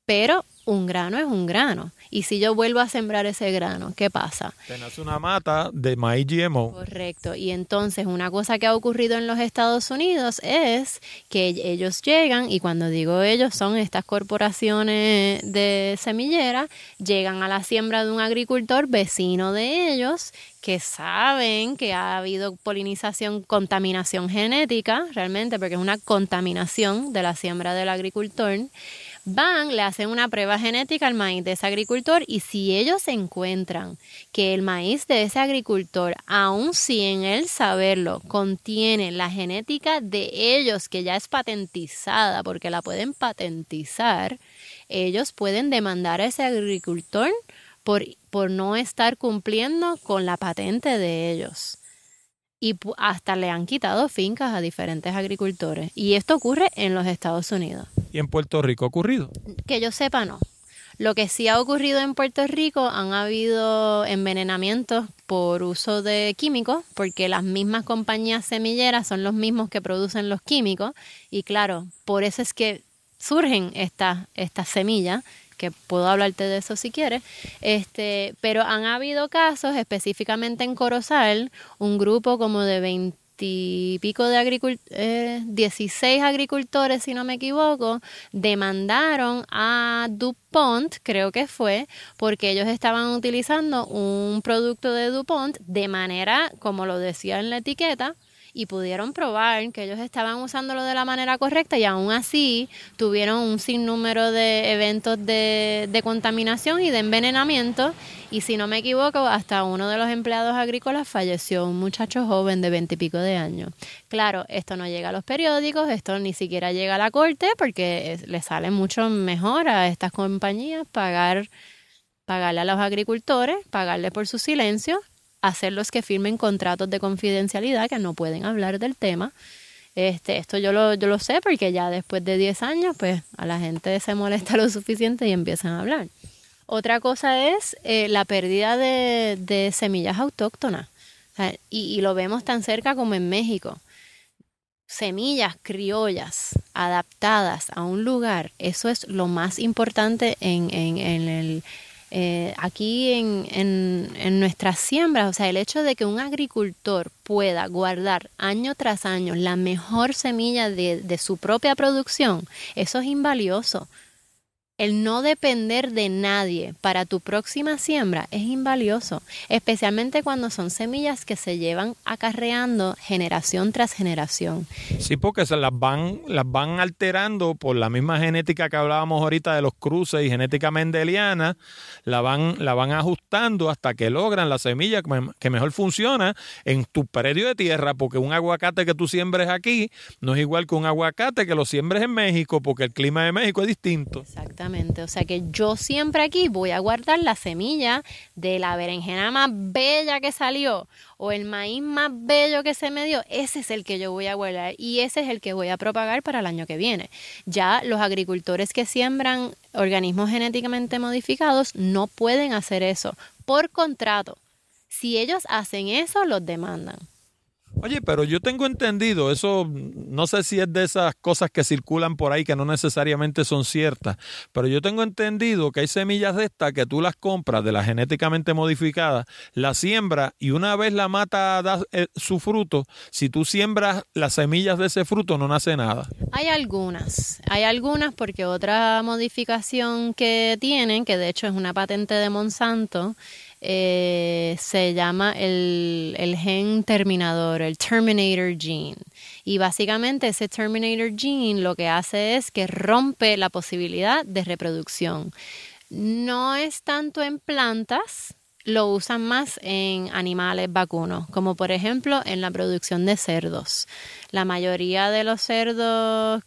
Pero un grano es un grano. Y si yo vuelvo a sembrar ese grano, ¿qué pasa? Te nace una mata de maíz GMO. Correcto. Y entonces una cosa que ha ocurrido en los Estados Unidos es que ellos llegan, y cuando digo ellos son estas corporaciones de semillera, llegan a la siembra de un agricultor vecino de ellos que saben que ha habido polinización, contaminación genética, realmente, porque es una contaminación de la siembra del agricultor van, le hacen una prueba genética al maíz de ese agricultor y si ellos encuentran que el maíz de ese agricultor, aun si en él saberlo, contiene la genética de ellos que ya es patentizada, porque la pueden patentizar, ellos pueden demandar a ese agricultor por, por no estar cumpliendo con la patente de ellos y hasta le han quitado fincas a diferentes agricultores. Y esto ocurre en los Estados Unidos. Y en Puerto Rico ha ocurrido. Que yo sepa, no. Lo que sí ha ocurrido en Puerto Rico han habido envenenamientos por uso de químicos, porque las mismas compañías semilleras son los mismos que producen los químicos. Y claro, por eso es que surgen estas estas semillas, que puedo hablarte de eso si quieres. Este, pero han habido casos, específicamente en Corozal, un grupo como de 20 y pico de agricultores, 16 agricultores, si no me equivoco, demandaron a DuPont, creo que fue, porque ellos estaban utilizando un producto de DuPont de manera, como lo decía en la etiqueta, y pudieron probar que ellos estaban usándolo de la manera correcta y aún así tuvieron un sinnúmero de eventos de, de contaminación y de envenenamiento y si no me equivoco hasta uno de los empleados agrícolas falleció, un muchacho joven de veintipico de años. Claro, esto no llega a los periódicos, esto ni siquiera llega a la corte porque le sale mucho mejor a estas compañías pagar pagarle a los agricultores, pagarle por su silencio, hacerlos que firmen contratos de confidencialidad que no pueden hablar del tema. Este, esto yo lo, yo lo sé porque ya después de 10 años, pues a la gente se molesta lo suficiente y empiezan a hablar. Otra cosa es eh, la pérdida de, de semillas autóctonas. Y lo vemos tan cerca como en México. Semillas criollas adaptadas a un lugar, eso es lo más importante en, en, en el, eh, aquí en, en, en nuestras siembras, o sea, el hecho de que un agricultor pueda guardar año tras año la mejor semilla de, de su propia producción, eso es invalioso. El no depender de nadie para tu próxima siembra es invalioso, especialmente cuando son semillas que se llevan acarreando generación tras generación. Sí, porque se las van, las van alterando por la misma genética que hablábamos ahorita de los cruces y genética mendeliana, la van, la van ajustando hasta que logran la semilla que, me- que mejor funciona en tu predio de tierra, porque un aguacate que tú siembres aquí no es igual que un aguacate que lo siembres en México, porque el clima de México es distinto. Exactamente. Exactamente, o sea que yo siempre aquí voy a guardar la semilla de la berenjena más bella que salió o el maíz más bello que se me dio, ese es el que yo voy a guardar y ese es el que voy a propagar para el año que viene. Ya los agricultores que siembran organismos genéticamente modificados no pueden hacer eso por contrato. Si ellos hacen eso, los demandan. Oye, pero yo tengo entendido, eso no sé si es de esas cosas que circulan por ahí que no necesariamente son ciertas, pero yo tengo entendido que hay semillas de estas que tú las compras de las genéticamente modificadas, las siembras y una vez la mata da eh, su fruto, si tú siembras las semillas de ese fruto no nace nada. Hay algunas, hay algunas porque otra modificación que tienen, que de hecho es una patente de Monsanto, eh, se llama el, el, gen terminador, el terminator gene. Y básicamente ese terminator gene lo que hace es que rompe la posibilidad de reproducción. No es tanto en plantas, lo usan más en animales vacunos, como por ejemplo en la producción de cerdos. La mayoría de los cerdos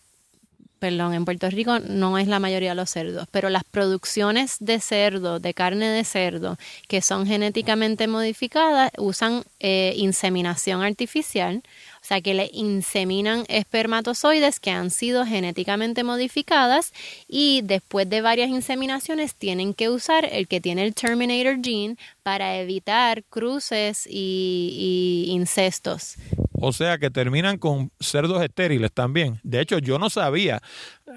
perdón, en Puerto Rico no es la mayoría de los cerdos, pero las producciones de cerdo, de carne de cerdo, que son genéticamente modificadas, usan eh, inseminación artificial, o sea que le inseminan espermatozoides que han sido genéticamente modificadas y después de varias inseminaciones tienen que usar el que tiene el Terminator gene para evitar cruces y, y incestos. O sea que terminan con cerdos estériles también. De hecho, yo no sabía.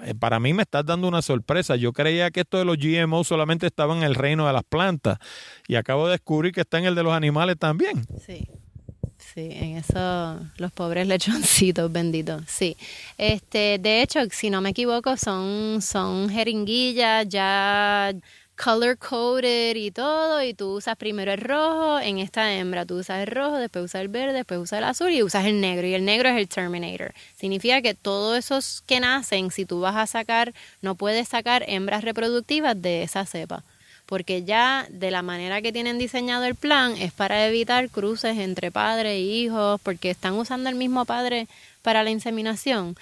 Eh, para mí me estás dando una sorpresa. Yo creía que esto de los GMO solamente estaba en el reino de las plantas. Y acabo de descubrir que está en el de los animales también. Sí. Sí, en eso los pobres lechoncitos benditos. Sí. Este, de hecho, si no me equivoco, son son jeringuillas ya color coded y todo, y tú usas primero el rojo en esta hembra, tú usas el rojo, después usas el verde, después usas el azul y usas el negro, y el negro es el Terminator. Significa que todos esos que nacen, si tú vas a sacar, no puedes sacar hembras reproductivas de esa cepa, porque ya de la manera que tienen diseñado el plan es para evitar cruces entre padre e hijos, porque están usando el mismo padre para la inseminación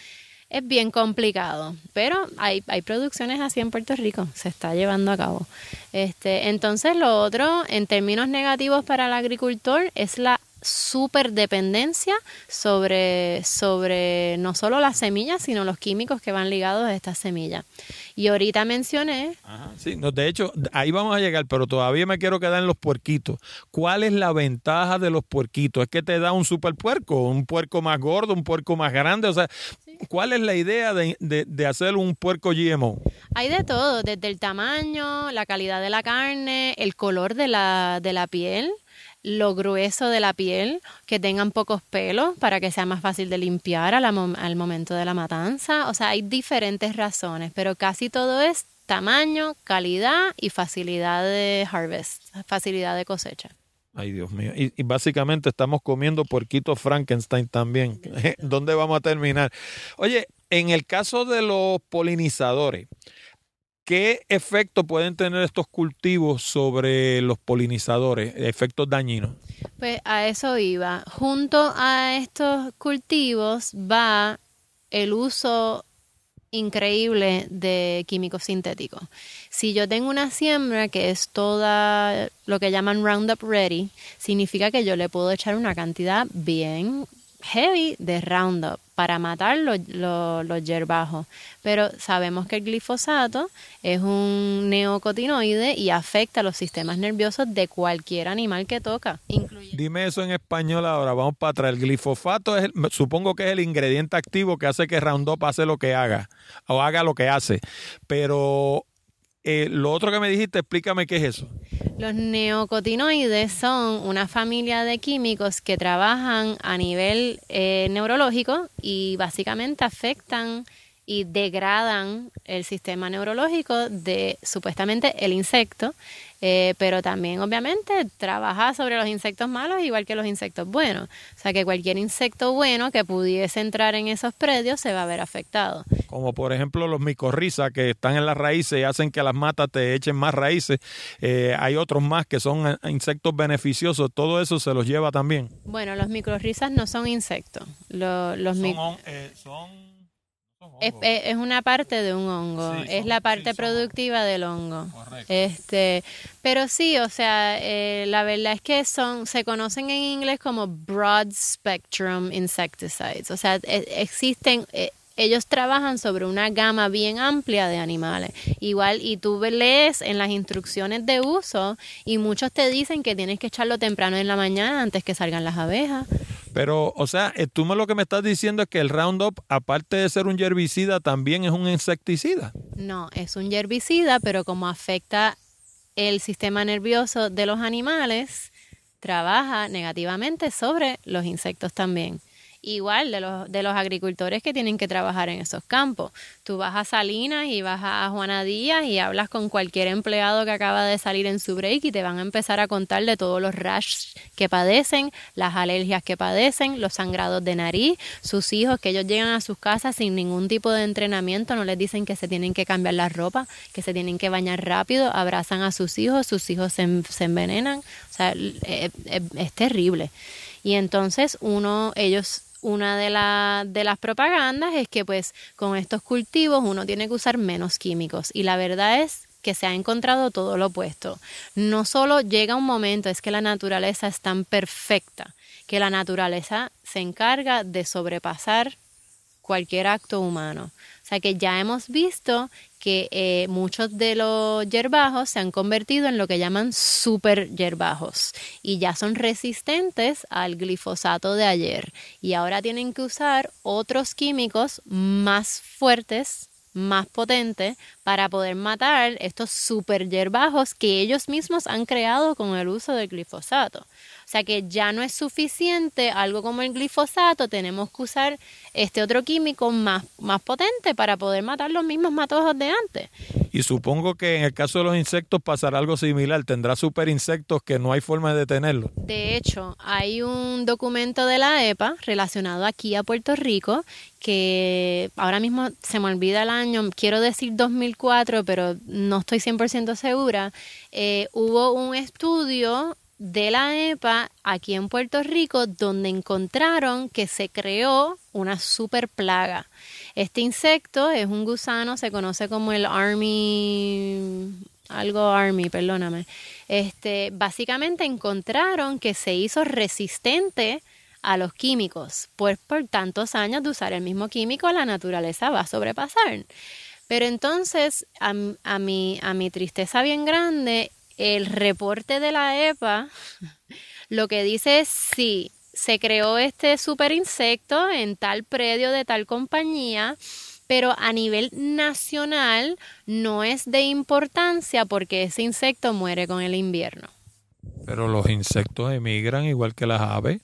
es bien complicado, pero hay, hay producciones así en Puerto Rico, se está llevando a cabo. Este, entonces lo otro, en términos negativos para el agricultor, es la superdependencia sobre, sobre no solo las semillas, sino los químicos que van ligados a estas semillas. Y ahorita mencioné... sí, no, de hecho, ahí vamos a llegar, pero todavía me quiero quedar en los puerquitos. ¿Cuál es la ventaja de los puerquitos? ¿Es que te da un super puerco? ¿Un puerco más gordo? ¿Un puerco más grande? O sea, ¿cuál es la idea de, de, de hacer un puerco GMO? Hay de todo, desde el tamaño, la calidad de la carne, el color de la, de la piel lo grueso de la piel, que tengan pocos pelos para que sea más fácil de limpiar al, momento de la matanza. O sea, hay diferentes razones, pero casi todo es tamaño, calidad y facilidad de harvest, facilidad de cosecha. Ay, Dios mío. Y, y, básicamente estamos comiendo puerquito Frankenstein también. ¿Dónde vamos a terminar? Oye, en el caso de los polinizadores, ¿Qué efecto pueden tener estos cultivos sobre los polinizadores, efectos dañinos? Pues a eso iba. Junto a estos cultivos va el uso increíble de químicos sintéticos. Si yo tengo una siembra que es toda lo que llaman Roundup Ready, significa que yo le puedo echar una cantidad bien heavy de Roundup para matar los, los, yerbajos. Pero sabemos que el glifosato es un neocotinoide y afecta los sistemas nerviosos de cualquier animal que toca. Dime eso en español ahora, vamos para atrás. El glifosato es, supongo que es el ingrediente activo que hace que Roundup hace lo que haga o haga lo que hace. Pero eh, lo otro que me dijiste, explícame qué es eso. Los neocotinoides son una familia de químicos que trabajan a nivel eh, neurológico y básicamente afectan y degradan el sistema neurológico de supuestamente el insecto, eh, pero también obviamente trabaja sobre los insectos malos igual que los insectos buenos. O sea que cualquier insecto bueno que pudiese entrar en esos predios se va a ver afectado. Como por ejemplo los micorrizas que están en las raíces y hacen que las matas te echen más raíces. Eh, hay otros más que son eh, insectos beneficiosos. Todo eso se los lleva también. Bueno, los micorrizas no son insectos. Los, los son, son Es, es, una parte de un hongo, es la parte productiva del hongo. Este, pero sí, o sea, eh, la verdad es que son, se conocen en inglés como broad spectrum insecticides. O sea, e, existen, eh, ellos trabajan sobre una gama bien amplia de animales. Igual, y tú lees en las instrucciones de uso y muchos te dicen que tienes que echarlo temprano en la mañana antes que salgan las abejas. Pero, o sea, eh, tú lo que me estás diciendo es que el Roundup, aparte de ser un herbicida, también es un insecticida. No, es un herbicida, pero como afecta el sistema nervioso de los animales, trabaja negativamente sobre los insectos también igual de los, de los agricultores que tienen que trabajar en esos campos. Tú vas a Salinas y vas a Juana Díaz y hablas con cualquier empleado que acaba de salir en su break y te van a empezar a contar de todos los rash que padecen, las alergias que padecen, los sangrados de nariz, sus hijos que ellos llegan a sus casas sin ningún tipo de entrenamiento, no les dicen que se tienen que cambiar la ropa, que se tienen que bañar rápido, abrazan a sus hijos, sus hijos se, se envenenan, o sea, es, es terrible. Y entonces uno, ellos una de, de las propagandas es que pues con estos cultivos uno tiene que usar menos químicos y la verdad es que se ha encontrado todo lo opuesto. No solo llega un momento, es que la naturaleza es tan perfecta que la naturaleza se encarga de sobrepasar cualquier acto humano. Sea que ya hemos visto que eh, muchos de los yerbajos se han convertido en lo que llaman super yerbajos y ya son resistentes al glifosato de ayer y ahora tienen que usar otros químicos más fuertes más potentes para poder matar estos super yerbajos que ellos mismos han creado con el uso del glifosato. O sea que ya no es suficiente algo como el glifosato, tenemos que usar este otro químico más, más potente para poder matar los mismos matojos de antes. Y supongo que en el caso de los insectos pasará algo similar, tendrá super insectos que no hay forma de detenerlos. De hecho, hay un documento de la EPA relacionado aquí a Puerto Rico que ahora mismo se me olvida el año, quiero decir 2004, pero no estoy 100% segura. Eh, hubo un estudio de la EPA aquí en Puerto Rico donde encontraron que se creó una super plaga. Este insecto es un gusano, se conoce como el Army, algo Army, perdóname. Este, básicamente encontraron que se hizo resistente a los químicos. Pues por tantos años de usar el mismo químico, la naturaleza va a sobrepasar. Pero entonces, a, a, mi, a mi tristeza bien grande, el reporte de la EPA lo que dice es sí, se creó este super insecto en tal predio de tal compañía, pero a nivel nacional no es de importancia porque ese insecto muere con el invierno. Pero los insectos emigran igual que las aves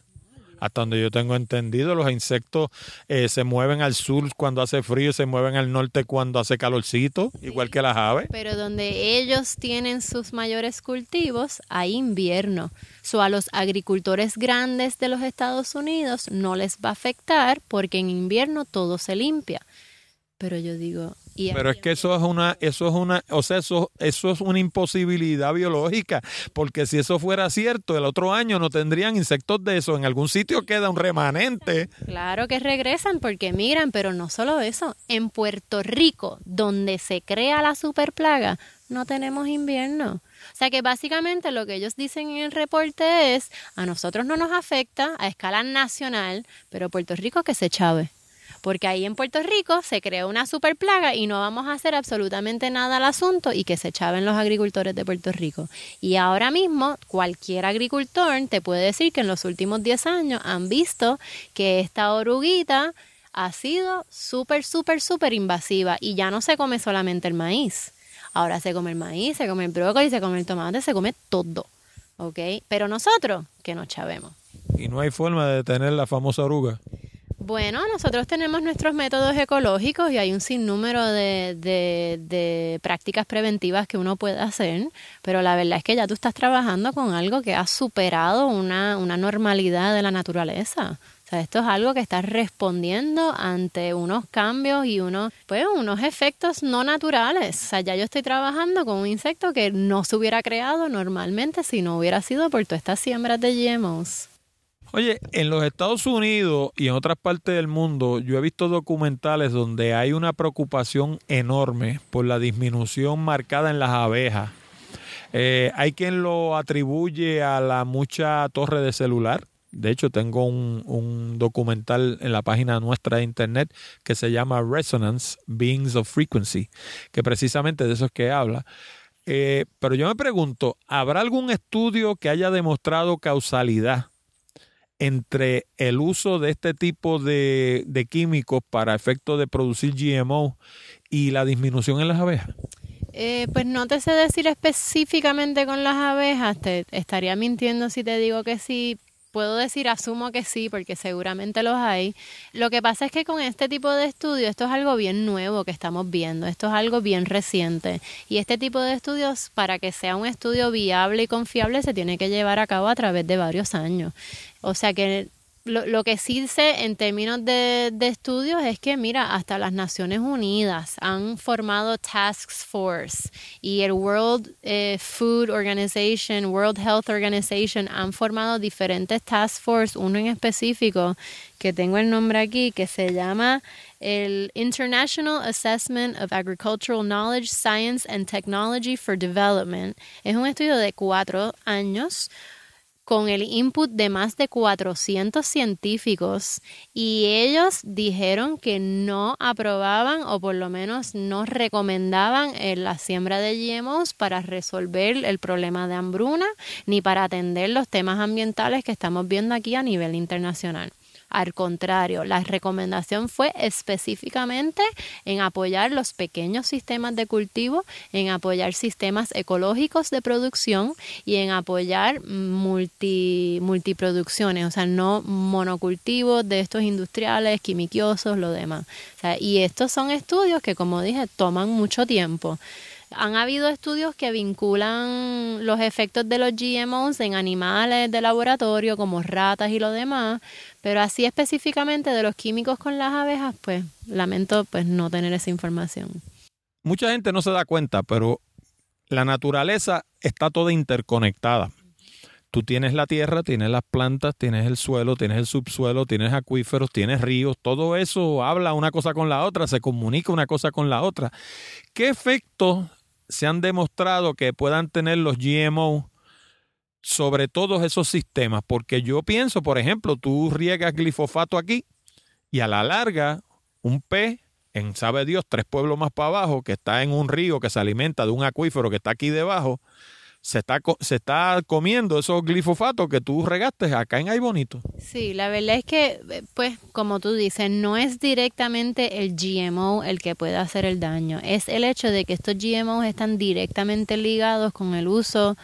hasta donde yo tengo entendido, los insectos eh, se mueven al sur cuando hace frío, se mueven al norte cuando hace calorcito, igual que las aves. Pero donde ellos tienen sus mayores cultivos, hay invierno. So, a los agricultores grandes de los Estados Unidos no les va a afectar porque en invierno todo se limpia. Pero yo digo, pero es que eso es una, eso es una, o sea, eso, eso es una imposibilidad biológica, porque si eso fuera cierto, el otro año no tendrían insectos de eso, en algún sitio queda un remanente. Claro que regresan porque migran, pero no solo eso, en Puerto Rico, donde se crea la superplaga, no tenemos invierno. O sea que básicamente lo que ellos dicen en el reporte es, a nosotros no nos afecta a escala nacional, pero Puerto Rico que se chave porque ahí en Puerto Rico se creó una super plaga y no vamos a hacer absolutamente nada al asunto y que se echaben los agricultores de Puerto Rico. Y ahora mismo cualquier agricultor te puede decir que en los últimos 10 años han visto que esta oruguita ha sido súper, súper, súper invasiva y ya no se come solamente el maíz. Ahora se come el maíz, se come el brócoli, se come el tomate, se come todo. ¿Ok? Pero nosotros, que nos chavemos. Y no hay forma de detener la famosa oruga. Bueno, nosotros tenemos nuestros métodos ecológicos y hay un sinnúmero de, de, prácticas preventivas que uno puede hacer, pero la verdad es que ya tú estás trabajando con algo que ha superado una, una normalidad de la naturaleza. O sea, esto es algo que está respondiendo ante unos cambios y unos, pues, unos efectos no naturales. O sea, ya yo estoy trabajando con un insecto que no se hubiera creado normalmente si no hubiera sido por todas estas siembras de GMOs. Oye, en los Estados Unidos y en otras partes del mundo, yo he visto documentales donde hay una preocupación enorme por la disminución marcada en las abejas. Eh, hay quien lo atribuye a la mucha torre de celular. De hecho, tengo un, un, documental en la página nuestra de internet que se llama Resonance, Beings of Frequency, que precisamente de eso es que habla. Eh, pero yo me pregunto, ¿habrá algún estudio que haya demostrado causalidad entre el uso de este tipo de, químicos para efecto de producir GMO y la disminución en las abejas? Eh, pues no te sé decir específicamente con las abejas, te estaría mintiendo si te digo que sí. Puedo decir, asumo que sí, porque seguramente los hay. Lo que pasa es que con este tipo de estudios, esto es algo bien nuevo que estamos viendo, esto es algo bien reciente. Y este tipo de estudios, para que sea un estudio viable y confiable, se tiene que llevar a cabo a través de varios años. O sea que lo, lo, que sí sé en términos de, de, estudios es que, mira, hasta las Naciones Unidas han formado task force y el World eh, Food Organization, World Health Organization han formado diferentes task force, uno en específico que tengo el nombre aquí, que se llama el International Assessment of Agricultural Knowledge, Science and Technology for Development. Es un estudio de cuatro años con el input de más de 400 científicos y ellos dijeron que no aprobaban o por lo menos no recomendaban eh, la siembra de GMOs para resolver el problema de hambruna ni para atender los temas ambientales que estamos viendo aquí a nivel internacional. Al contrario, la recomendación fue específicamente en apoyar los pequeños sistemas de cultivo, en apoyar sistemas ecológicos de producción y en apoyar multi, multiproducciones, o sea, no monocultivos de estos industriales, quimiquiosos, lo demás. y estos son estudios que, como dije, toman mucho tiempo. Han habido estudios que vinculan los efectos de los GMOs en animales de laboratorio como ratas y lo demás, pero así específicamente de los químicos con las abejas, pues lamento pues no tener esa información. Mucha gente no se da cuenta, pero la naturaleza está toda interconectada. Tú tienes la tierra, tienes las plantas, tienes el suelo, tienes el subsuelo, tienes acuíferos, tienes ríos, todo eso habla una cosa con la otra, se comunica una cosa con la otra. ¿Qué efectos se han demostrado que puedan tener los GMO sobre todos esos sistemas, porque yo pienso, por ejemplo, tú riegas glifosato aquí y a la larga un pez en, sabe Dios, tres pueblos más para abajo, que está en un río que se alimenta de un acuífero que está aquí debajo, se está, se está comiendo esos glifosatos que tú regaste acá en Ay Bonito. Sí, la verdad es que, eh, pues, como tú dices, no es directamente el GMO el que puede hacer el daño, es el hecho de que estos GMOs están directamente ligados con el uso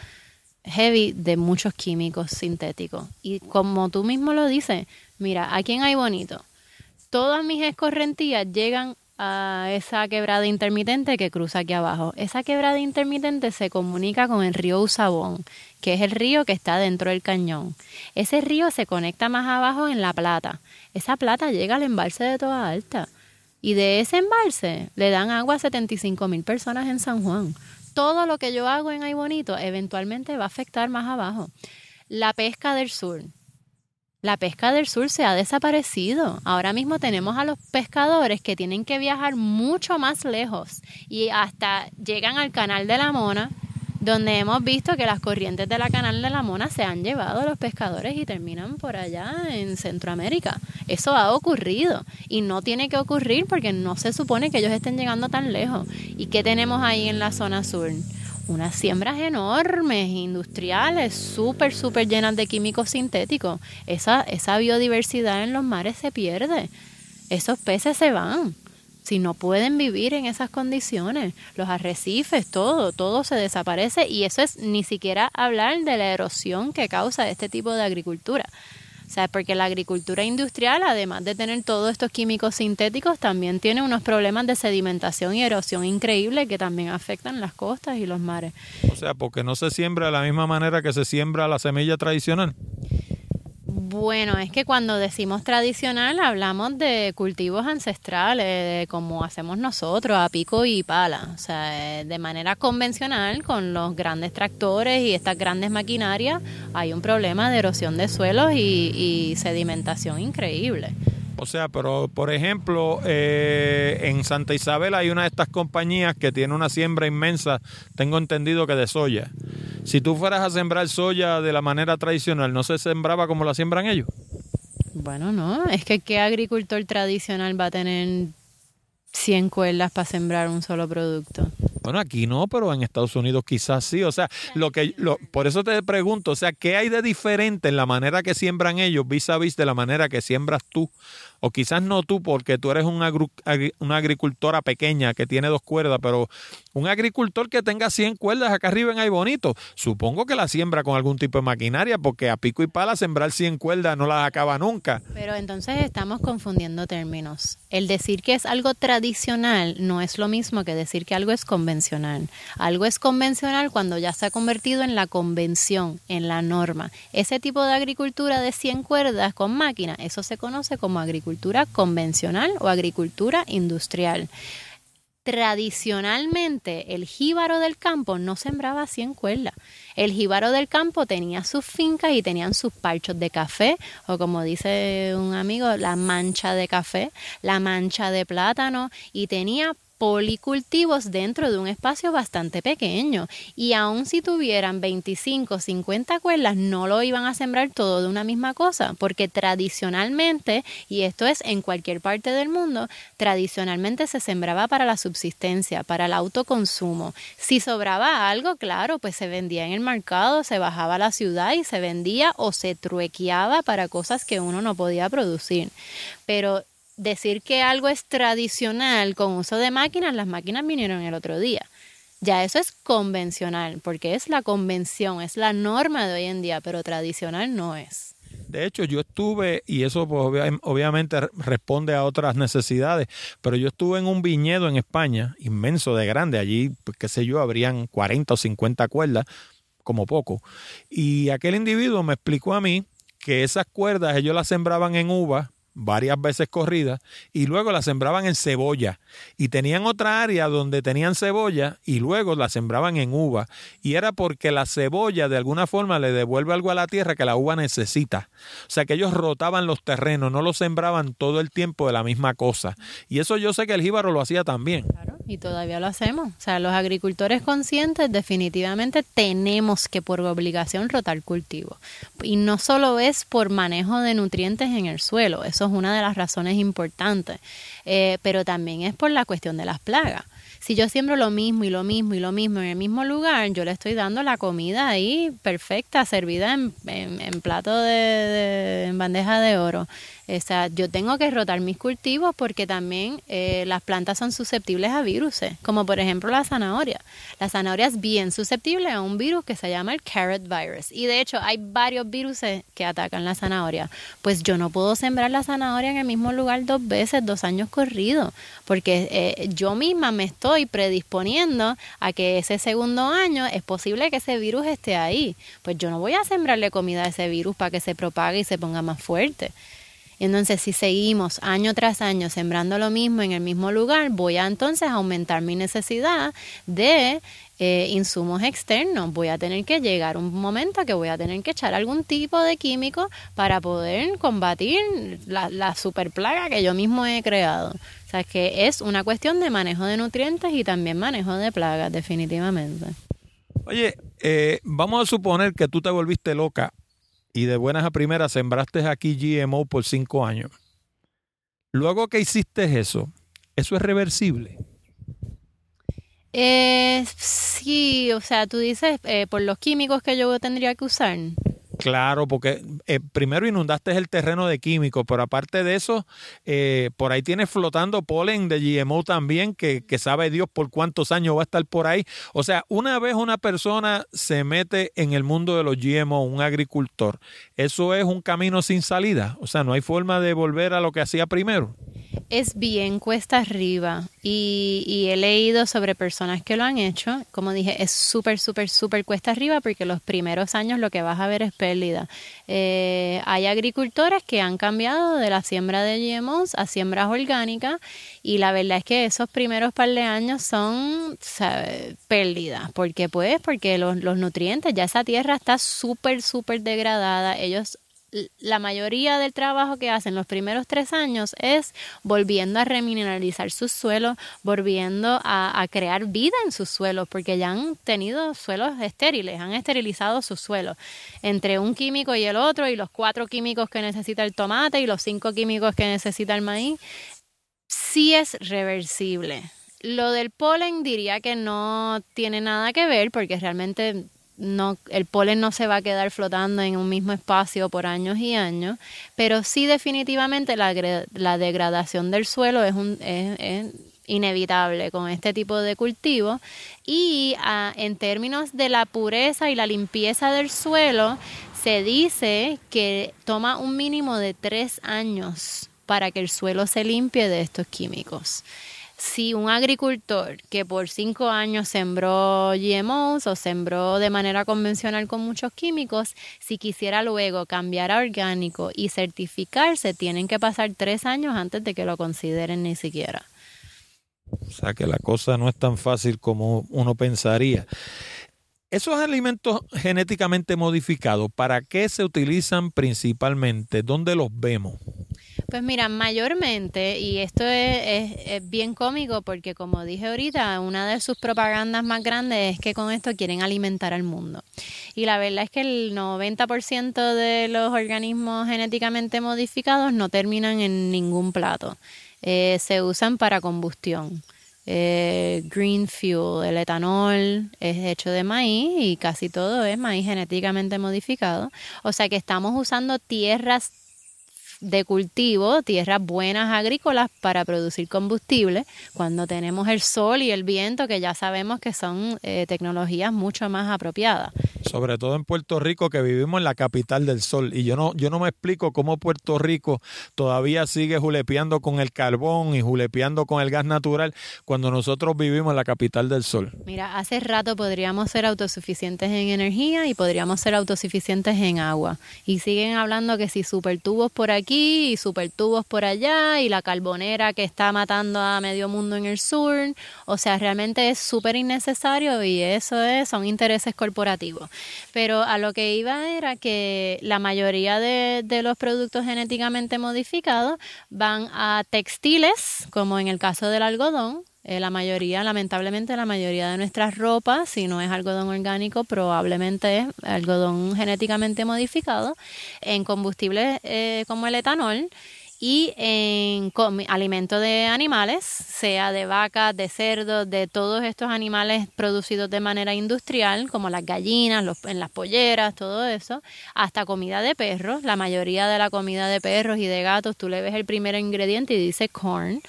heavy de muchos químicos sintéticos. Y como tú mismo lo dices, mira, aquí en Hay Bonito, todas mis escorrentías llegan a esa quebrada intermitente que cruza aquí abajo. Esa quebrada intermitente se comunica con el río Usabón, que es el río que está dentro del cañón. Ese río se conecta más abajo en La Plata. Esa plata llega al embalse de Toda Alta. Y de ese embalse le dan agua a 75 mil personas en San Juan todo lo que yo hago en Ay Bonito eventualmente va a afectar más abajo. La pesca del sur. La pesca del sur se ha desaparecido. Ahora mismo tenemos a los pescadores que tienen que viajar mucho más lejos y hasta llegan al canal de la Mona donde hemos visto que las corrientes de la canal de la Mona se han llevado a los pescadores y terminan por allá en Centroamérica. Eso ha ocurrido y no tiene que ocurrir porque no se supone que ellos estén llegando tan lejos. ¿Y qué tenemos ahí en la zona sur? Unas siembras enormes, industriales, súper, súper llenas de químicos sintéticos. Esa, esa biodiversidad en los mares se pierde. Esos peces se van si no pueden vivir en esas condiciones, los arrecifes, todo, todo se desaparece y eso es ni siquiera hablar de la erosión que causa este tipo de agricultura. O sea, porque la agricultura industrial, además de tener todos estos químicos sintéticos, también tiene unos problemas de sedimentación y erosión increíbles que también afectan las costas y los mares. O sea, porque no se siembra de la misma manera que se siembra la semilla tradicional. Bueno, es que cuando decimos tradicional hablamos de cultivos ancestrales, de como hacemos nosotros, a pico y pala, o sea, eh, de manera convencional con los grandes tractores y estas grandes maquinarias hay un problema de erosión de suelos y, y sedimentación increíble. O sea, pero por ejemplo, eh, en Santa Isabel hay una de estas compañías que tiene una siembra inmensa, tengo entendido que de soya. Si tú fueras a sembrar soya de la manera tradicional, ¿no se sembraba como la siembran ellos? Bueno, no, es que ¿qué agricultor tradicional va a tener 100 cuerdas para sembrar un solo producto? Bueno, aquí no, pero en Estados Unidos quizás sí. O sea, lo que, lo, por eso te pregunto, o sea, ¿qué hay de diferente en la manera que siembran ellos vis a vis de la manera que siembras tú? O quizás no tú porque tú eres una, agricultora pequeña que tiene dos cuerdas, pero un agricultor que tenga 100 cuerdas acá arriba en Ay Bonito, supongo que la siembra con algún tipo de maquinaria porque a pico y pala sembrar 100 cuerdas no las acaba nunca. Pero entonces estamos confundiendo términos. El decir que es algo tradicional no es lo mismo que decir que algo es convencional. Algo es convencional cuando ya se ha convertido en la convención, en la norma. Ese tipo de agricultura de 100 cuerdas con máquina, eso se conoce como agricultura agricultura convencional o agricultura industrial. Tradicionalmente el jíbaro del campo no sembraba 100 cuerdas. El jíbaro del campo tenía sus fincas y tenían sus parchos de café, o como dice un amigo, la mancha de café, la mancha de plátano, y tenía policultivos dentro de un espacio bastante pequeño y aun si tuvieran 25, 50 cuerdas no lo iban a sembrar todo de una misma cosa porque tradicionalmente, y esto es en cualquier parte del mundo, tradicionalmente se sembraba para la subsistencia, para el autoconsumo. Si sobraba algo, claro, pues se vendía en el mercado, se bajaba a la ciudad y se vendía o se truequeaba para cosas que uno no podía producir. Pero decir que algo es tradicional con uso de máquinas, las máquinas vinieron el otro día. Ya eso es convencional, porque es la convención, es la norma de hoy en día, pero tradicional no es. De hecho, yo estuve, y eso pues, obviamente responde a otras necesidades, pero yo estuve en un viñedo en España, inmenso de grande, allí, pues, qué sé yo, habrían 40 o 50 cuerdas, como poco. Y aquel individuo me explicó a mí que esas cuerdas ellos las sembraban en uvas varias veces corridas y luego la sembraban en cebolla y tenían otra área donde tenían cebolla y luego la sembraban en uva y era porque la cebolla de alguna forma le devuelve algo a la tierra que la uva necesita. O sea que ellos rotaban los terrenos, no los sembraban todo el tiempo de la misma cosa. Y eso yo sé que el jíbaro lo hacía también. Claro, y todavía lo hacemos. O sea, los agricultores conscientes definitivamente tenemos que por obligación rotar cultivo. Y no solo es por manejo de nutrientes en el suelo, es una de las razones importantes, eh, pero también es por la cuestión de las plagas. Si yo siembro lo mismo y lo mismo y lo mismo en el mismo lugar, yo le estoy dando la comida ahí perfecta, servida en, en, plato de, en bandeja de oro. O sea, yo tengo que rotar mis cultivos porque también eh, las plantas son susceptibles a virus, como por ejemplo la zanahoria. La zanahoria es bien susceptible a un virus que se llama el carrot virus. Y de hecho hay varios virus que atacan la zanahoria. Pues yo no puedo sembrar la zanahoria en el mismo lugar dos veces, dos años corridos, porque eh, yo misma me estoy predisponiendo a que ese segundo año es posible que ese virus esté ahí. Pues yo no voy a sembrarle comida a ese virus para que se propague y se ponga más fuerte. Entonces, si seguimos año tras año sembrando lo mismo en el mismo lugar, voy a entonces aumentar mi necesidad de eh, insumos externos. Voy a tener que llegar un momento que voy a tener que echar algún tipo de químico para poder combatir la, la superplaga que yo mismo he creado. O sea, que es una cuestión de manejo de nutrientes y también manejo de plagas, definitivamente. Oye, eh, vamos a suponer que tú te volviste loca y de buenas a primeras sembraste aquí GMO por cinco años. Luego que hiciste eso, ¿eso es reversible? Eh, sí, o sea, tú dices eh, por los químicos que yo tendría que usar. Claro, porque eh, primero inundaste el terreno de químicos, pero aparte de eso, eh, por ahí tienes flotando polen de GMO también, que, que, sabe Dios por cuántos años va a estar por ahí. O sea, una vez una persona se mete en el mundo de los GMO, un agricultor, eso es un camino sin salida. O sea, no hay forma de volver a lo que hacía primero. Es bien cuesta arriba y, he leído sobre personas que lo han hecho. Como dije, es súper, súper, súper cuesta arriba porque los primeros años lo que vas a ver es pérdida. Eh, hay agricultores que han cambiado de la siembra de GMOs a siembras orgánicas y la verdad es que esos primeros par de años son pérdidas. ¿Por qué? Pues porque los, los nutrientes, ya esa tierra está súper, súper degradada. Ellos la mayoría del trabajo que hacen los primeros tres años es volviendo a remineralizar sus suelos, volviendo a, crear vida en sus suelos, porque ya han tenido suelos estériles, han esterilizado sus suelos. Entre un químico y el otro, y los cuatro químicos que necesita el tomate y los cinco químicos que necesita el maíz, sí es reversible. Lo del polen diría que no tiene nada que ver porque realmente no, el polen no se va a quedar flotando en un mismo espacio por años y años, pero sí definitivamente la, degradación del suelo es, un, es, inevitable con este tipo de cultivo. Y ah, en términos de la pureza y la limpieza del suelo se dice que toma un mínimo de tres años para que el suelo se limpie de estos químicos si un agricultor que por cinco años sembró GMOs o sembró de manera convencional con muchos químicos, si quisiera luego cambiar a orgánico y certificarse, tienen que pasar tres años antes de que lo consideren ni siquiera. O sea que la cosa no es tan fácil como uno pensaría. Esos alimentos genéticamente modificados, ¿para qué se utilizan principalmente? ¿Dónde los vemos? Pues mira, mayormente, y esto es, bien cómico porque como dije ahorita, una de sus propagandas más grandes es que con esto quieren alimentar al mundo. Y la verdad es que el 90% de los organismos genéticamente modificados no terminan en ningún plato. Eh, se usan para combustión. Eh, green fuel, el etanol es hecho de maíz y casi todo es maíz genéticamente modificado. O sea que estamos usando tierras de cultivo, tierras buenas agrícolas para producir combustible, cuando tenemos el sol y el viento, que ya sabemos que son eh, tecnologías mucho más apropiadas. Sobre todo en Puerto Rico, que vivimos en la capital del sol. Y yo no, yo no me explico cómo Puerto Rico todavía sigue julepeando con el carbón y julepeando con el gas natural cuando nosotros vivimos en la capital del sol. Mira, hace rato podríamos ser autosuficientes en energía y podríamos ser autosuficientes en agua. Y siguen hablando que si supertubos por aquí, y supertubos por allá y la carbonera que está matando a medio mundo en el sur. O sea, realmente es súper innecesario y eso es, son intereses corporativos. Pero a lo que iba era que la mayoría de los productos genéticamente modificados van a textiles, como en el caso del algodón, eh, la mayoría, lamentablemente, la mayoría de nuestras ropas, si no es algodón orgánico, probablemente es algodón genéticamente modificado, en combustibles eh, como el etanol y en alimento de animales, sea de vacas, de cerdos, de todos estos animales producidos de manera industrial, como las gallinas, los, en las polleras, todo eso, hasta comida de perros. La mayoría de la comida de perros y de gatos, tú le ves el primer ingrediente y dice corn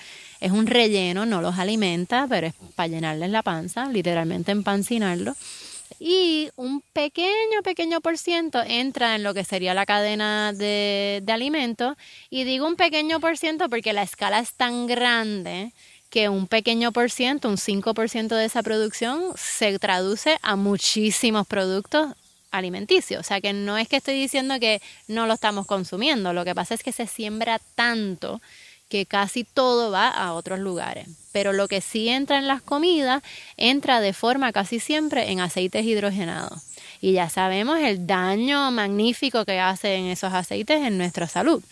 es un relleno, no los alimenta, pero es para llenarles la panza, literalmente empancinarlo. Y un pequeño, pequeño por ciento entra en lo que sería la cadena de, de alimentos. Y digo un pequeño por ciento porque la escala es tan grande que un pequeño por ciento, un 5% de esa producción se traduce a muchísimos productos alimenticios. O sea que no es que estoy diciendo que no lo estamos consumiendo, lo que pasa es que se siembra tanto que casi todo va a otros lugares. Pero lo que sí entra en las comidas entra de forma casi siempre en aceites hidrogenados. Y ya sabemos el daño magnífico que hacen esos aceites en nuestra salud.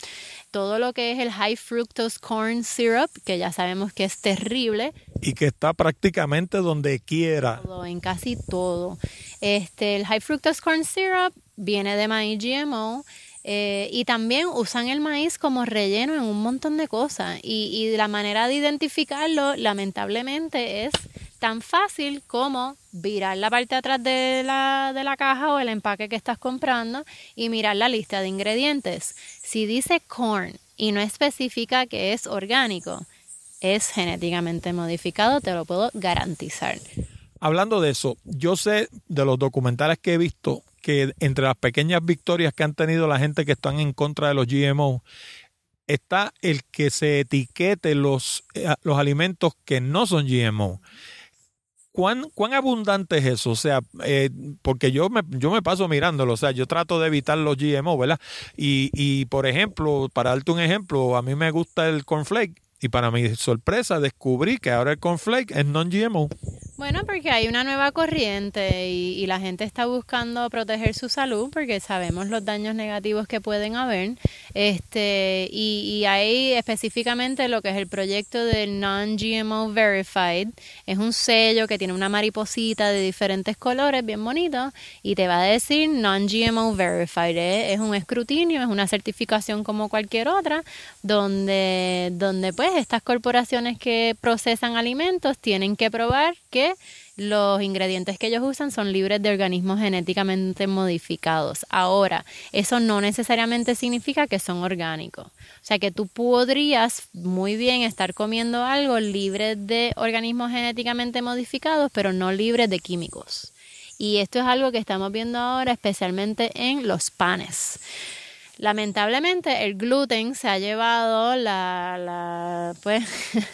Todo lo que es el high fructose corn syrup, que ya sabemos que es terrible. Y que está prácticamente donde quiera. en casi todo. Este, el high fructose corn syrup viene de maíz GMO eh, y también usan el maíz como relleno en un montón de cosas. Y, y la manera de identificarlo, lamentablemente, es tan fácil como virar la parte de atrás de la, de la caja o el empaque que estás comprando y mirar la lista de ingredientes. Si dice corn y no especifica que es orgánico, es genéticamente modificado, te lo puedo garantizar. Hablando de eso, yo sé de los documentales que he visto que entre las pequeñas victorias que han tenido la gente que están en contra de los GMO está el que se etiquete los, eh, los alimentos que no son GMO. ¿Cuán, ¿Cuán abundante es eso? O sea, eh, porque yo me, yo me paso mirándolo, o sea, yo trato de evitar los GMO, ¿verdad? Y, y, por ejemplo, para darte un ejemplo, a mí me gusta el cornflake y para mi sorpresa descubrí que ahora el cornflake es non-GMO. Bueno, porque hay una nueva corriente y, la gente está buscando proteger su salud porque sabemos los daños negativos que pueden haber. Este, y, y hay específicamente lo que es el proyecto del Non-GMO Verified. Es un sello que tiene una mariposita de diferentes colores, bien bonito, y te va a decir Non-GMO Verified. Es, es un escrutinio, es una certificación como cualquier otra, donde, donde pues estas corporaciones que procesan alimentos tienen que probar que los ingredientes que ellos usan son libres de organismos genéticamente modificados. Ahora, eso no necesariamente significa que son orgánicos. O sea que tú podrías muy bien estar comiendo algo libre de organismos genéticamente modificados, pero no libre de químicos. Y esto es algo que estamos viendo ahora, especialmente en los panes. Lamentablemente el gluten se ha llevado la, pues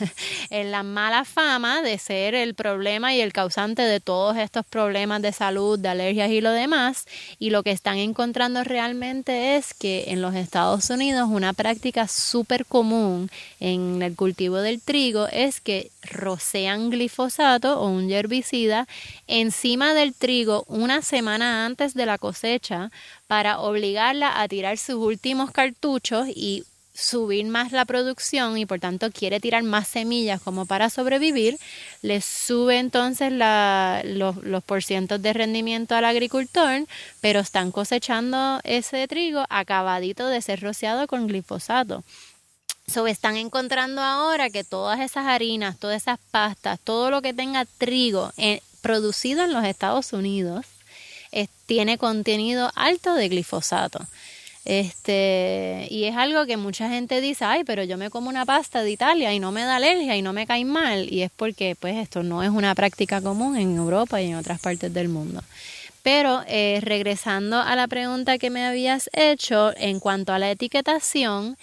la mala fama de ser el problema y el causante de todos estos problemas de salud, de alergias y lo demás. Y lo que están encontrando realmente es que en los Estados Unidos una práctica súper común en el cultivo del trigo es que rocean glifosato o un herbicida encima del trigo una semana antes de la cosecha para obligarla a tirar sus últimos cartuchos y subir más la producción y por tanto quiere tirar más semillas como para sobrevivir, le sube entonces la, los, los de rendimiento al agricultor, pero están cosechando ese trigo acabadito de ser rociado con glifosato. So, están encontrando ahora que todas esas harinas, todas esas pastas, todo lo que tenga trigo eh, producido en los Estados Unidos, tiene contenido alto de glifosato. Este, y es algo que mucha gente dice, ay, pero yo me como una pasta de Italia y no me da alergia y no me cae mal. Y es porque, pues, esto no es una práctica común en Europa y en otras partes del mundo. Pero eh, regresando a la pregunta que me habías hecho en cuanto a la etiquetación,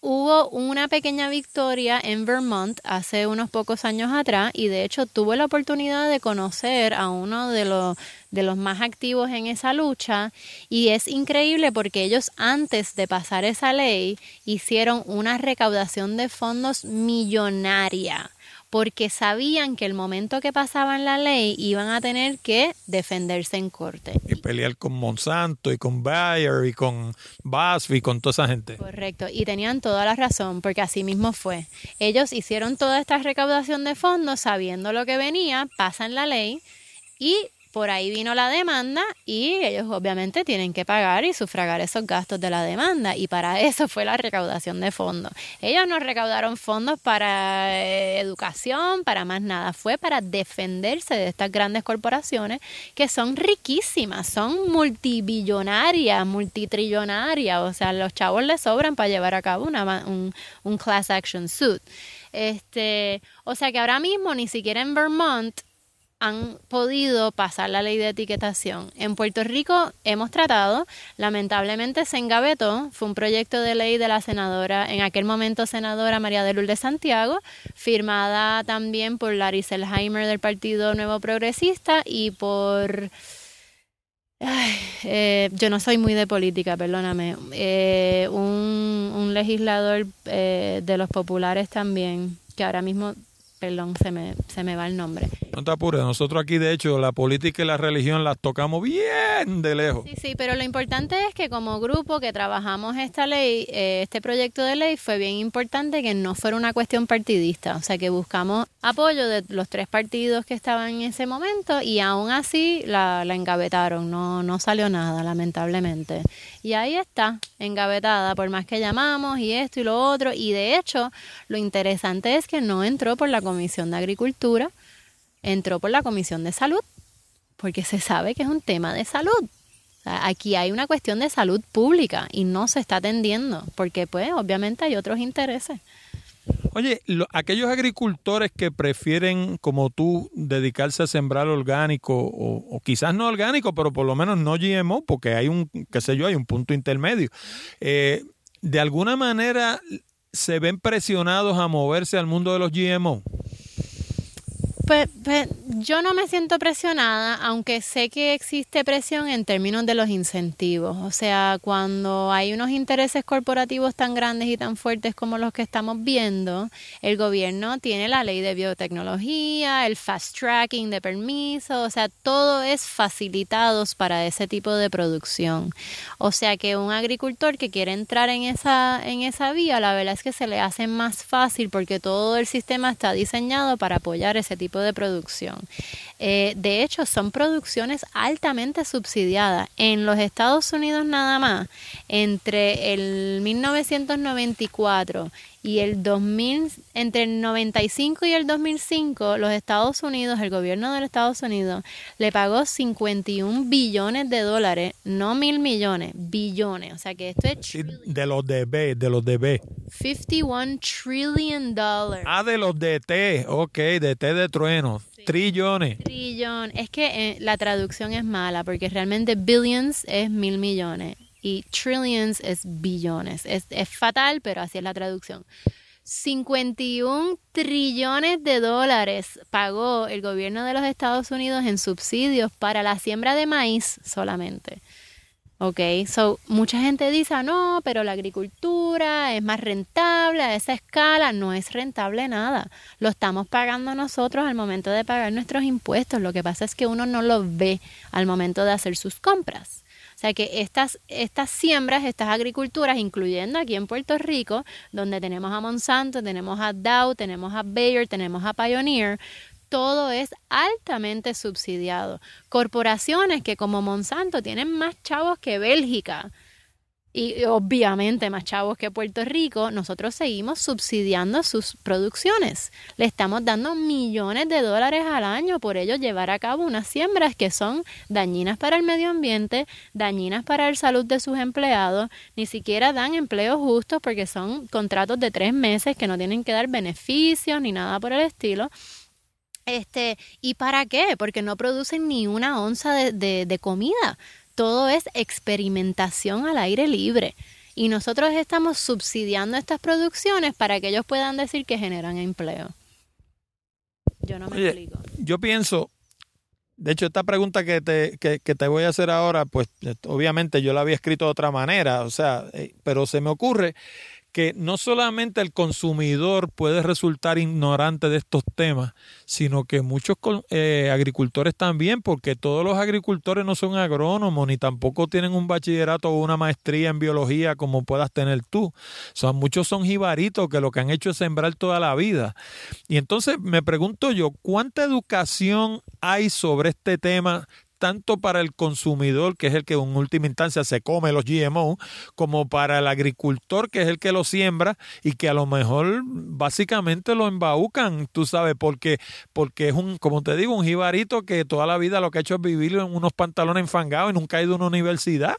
hubo una pequeña victoria en Vermont hace unos pocos años atrás y de hecho tuve la oportunidad de conocer a uno de los de los más activos en esa lucha y es increíble porque ellos antes de pasar esa ley hicieron una recaudación de fondos millonaria porque sabían que el momento que pasaban la ley iban a tener que defenderse en corte. Y pelear con Monsanto y con Bayer y con BASF y con toda esa gente. Correcto, y tenían toda la razón, porque así mismo fue. Ellos hicieron toda esta recaudación de fondos sabiendo lo que venía, pasan la ley y por ahí vino la demanda y ellos obviamente tienen que pagar y sufragar esos gastos de la demanda y para eso fue la recaudación de fondos. Ellos no recaudaron fondos para eh, educación, para más nada, fue para defenderse de estas grandes corporaciones que son riquísimas, son multibillonarias, multitrillonarias, o sea, los chavos les sobran para llevar a cabo una, un, un class action suit. Este, o sea que ahora mismo ni siquiera en Vermont han podido pasar la ley de etiquetación. En Puerto Rico hemos tratado, lamentablemente se engavetó, fue un proyecto de ley de la senadora, en aquel momento senadora María de Lourdes Santiago, firmada también por Larry Selheimer del Partido Nuevo Progresista y por... Eh, yo no soy muy de política, perdóname. Eh, un, legislador eh, de los populares también, que ahora mismo perdón, se me, se me va el nombre. No te apures, nosotros aquí de hecho la política y la religión las tocamos bien de lejos. Sí, sí, pero lo importante es que como grupo que trabajamos esta ley, eh, este proyecto de ley, fue bien importante que no fuera una cuestión partidista, o sea que buscamos apoyo de los tres partidos que estaban en ese momento y aún así la, la engavetaron, no, no salió nada, lamentablemente. Y ahí está, engavetada, por más que llamamos y esto y lo otro. Y de hecho, lo interesante es que no entró por la Comisión de Agricultura, entró por la Comisión de Salud, porque se sabe que es un tema de salud. aquí hay una cuestión de salud pública y no se está atendiendo, porque pues obviamente hay otros intereses. Oye, aquellos agricultores que prefieren, como tú, dedicarse a sembrar orgánico o, quizás no orgánico, pero por lo menos no GMO, porque hay un, qué sé yo, hay un punto intermedio. Eh, de alguna manera se ven presionados a moverse al mundo de los GMO? Pues, pues, yo no me siento presionada, aunque sé que existe presión en términos de los incentivos. O sea, cuando hay unos intereses corporativos tan grandes y tan fuertes como los que estamos viendo, el gobierno tiene la ley de biotecnología, el fast tracking de permisos, o sea, todo es facilitados para ese tipo de producción. O sea que un agricultor que quiere entrar en esa, en esa vía, la verdad es que se le hace más fácil porque todo el sistema está diseñado para apoyar ese tipo de producción. Eh, de hecho, son producciones altamente subsidiadas. En los Estados Unidos nada más, entre el 1994 y el 2000, entre el 95 y el 2005, los Estados Unidos, el gobierno de los Estados Unidos, le pagó 51 billones de dólares, no mil millones, billones. O sea que esto es... de los de B, de los de B. 51 trillion dollars. Ah, de los de T, ok, de T de trueno. Trillones. Trillón. Es que eh, la traducción es mala porque realmente billions es mil millones y trillions es billones. Es, es fatal, pero así es la traducción. 51 trillones de dólares pagó el gobierno de los Estados Unidos en subsidios para la siembra de maíz solamente. Ok, so mucha gente dice, ah, no, pero la agricultura es más rentable a esa escala. No es rentable nada. Lo estamos pagando nosotros al momento de pagar nuestros impuestos. Lo que pasa es que uno no lo ve al momento de hacer sus compras. Sea que estas, estas siembras, estas agriculturas, incluyendo aquí en Puerto Rico, donde tenemos a Monsanto, tenemos a Dow, tenemos a Bayer, tenemos a Pioneer, todo es altamente subsidiado. Corporaciones que como Monsanto tienen más chavos que Bélgica, y obviamente más chavos que Puerto Rico, nosotros seguimos subsidiando sus producciones. Le estamos dando millones de dólares al año por ello llevar a cabo unas siembras que son dañinas para el medio ambiente, dañinas para la salud de sus empleados, ni siquiera dan empleos justos porque son contratos de tres meses que no tienen que dar beneficios ni nada por el estilo. Este, ¿y para qué? Porque no producen ni una onza de, de, de comida todo es experimentación al aire libre. Y nosotros estamos subsidiando estas producciones para que ellos puedan decir que generan empleo. Yo no me explico. Yo pienso, de hecho, esta pregunta que te, que, que te voy a hacer ahora, pues obviamente yo la había escrito de otra manera, o sea, eh, pero se me ocurre que no solamente el consumidor puede resultar ignorante de estos temas, sino que muchos eh, agricultores también, porque todos los agricultores no son agrónomos ni tampoco tienen un bachillerato o una maestría en biología como puedas tener tú. O sea, muchos son jibaritos que lo que han hecho es sembrar toda la vida. Y entonces me pregunto yo, ¿cuánta educación hay sobre este tema tanto para el consumidor, que es el que en última instancia se come los GMO, como para el agricultor, que es el que lo siembra y que a lo mejor básicamente lo embaucan, tú sabes, porque, porque es un, como te digo, un jibarito que toda la vida lo que ha hecho es vivir en unos pantalones enfangados y nunca ha ido a una universidad.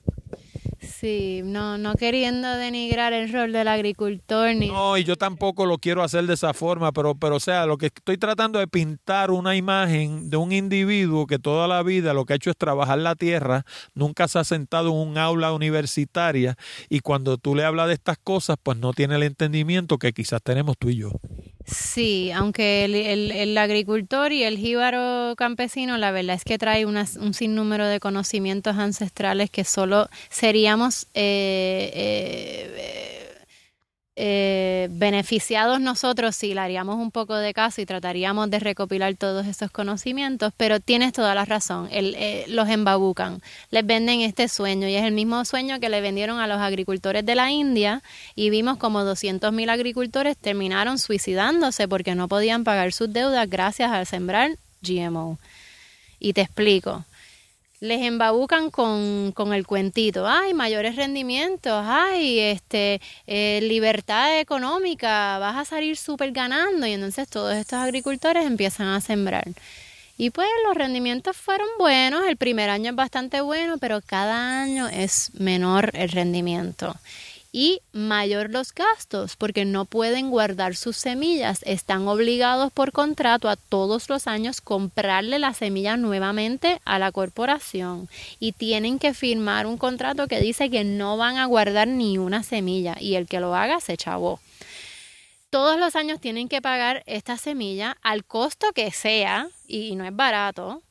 Sí, no, no queriendo denigrar el rol del agricultor ni. No, y yo tampoco lo quiero hacer de esa forma, pero, pero o sea, lo que estoy tratando de pintar una imagen de un individuo que toda la vida lo que ha hecho es trabajar la tierra, nunca se ha sentado en un aula universitaria y cuando tú le hablas de estas cosas, pues no tiene el entendimiento que quizás tenemos tú y yo. Sí, aunque el, agricultor y el jíbaro campesino, la verdad es que trae un sinnúmero de conocimientos ancestrales que solo seríamos eh, eh, eh, beneficiados nosotros si le haríamos un poco de caso y trataríamos de recopilar todos esos conocimientos, pero tienes toda la razón, eh, los embabucan, les venden este sueño y es el mismo sueño que le vendieron a los agricultores de la India y vimos como 200.000 agricultores terminaron suicidándose porque no podían pagar sus deudas gracias al sembrar GMO. Y te explico les embabucan con, con, el cuentito, ay, mayores rendimientos, ay, este, eh, libertad económica, vas a salir súper ganando y entonces todos estos agricultores empiezan a sembrar. Y pues los rendimientos fueron buenos, el primer año es bastante bueno, pero cada año es menor el rendimiento. Y mayor los gastos porque no pueden guardar sus semillas. Están obligados por contrato a todos los años comprarle la semilla nuevamente a la corporación y tienen que firmar un contrato que dice que no van a guardar ni una semilla y el que lo haga se chavó. Todos los años tienen que pagar esta semilla al costo que sea y no es barato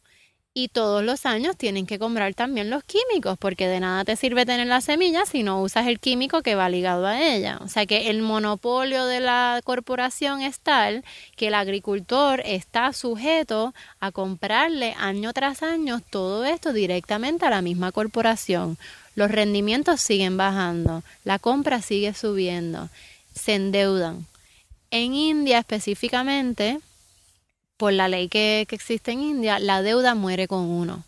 y todos los años tienen que comprar también los químicos, porque de nada te sirve tener la semilla si no usas el químico que va ligado a ella. O sea que el monopolio de la corporación es tal que el agricultor está sujeto a comprarle año tras año todo esto directamente a la misma corporación. Los rendimientos siguen bajando, la compra sigue subiendo, se endeudan. En India específicamente, por la ley que, existe en India, la deuda muere con uno.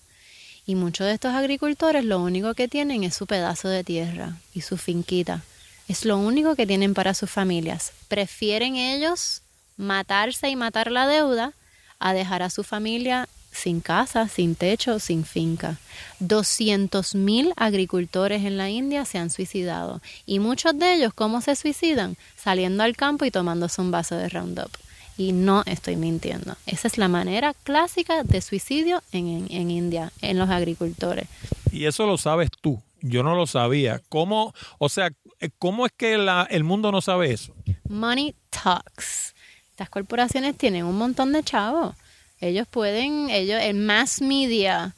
Y muchos de estos agricultores lo único que tienen es su pedazo de tierra y su finquita. Es lo único que tienen para sus familias. Prefieren ellos matarse y matar la deuda a dejar a su familia sin casa, sin techo, sin finca. 200.000 agricultores en la India se han suicidado y muchos de ellos, ¿cómo se suicidan? Saliendo al campo y tomándose un vaso de Roundup. Y no estoy mintiendo. Esa es la manera clásica de suicidio en, en, India, en los agricultores. Y eso lo sabes tú. Yo no lo sabía. ¿Cómo, o sea, cómo es que la, el mundo no sabe eso? Money talks. Estas corporaciones tienen un montón de chavos. Ellos pueden, ellos, el mass media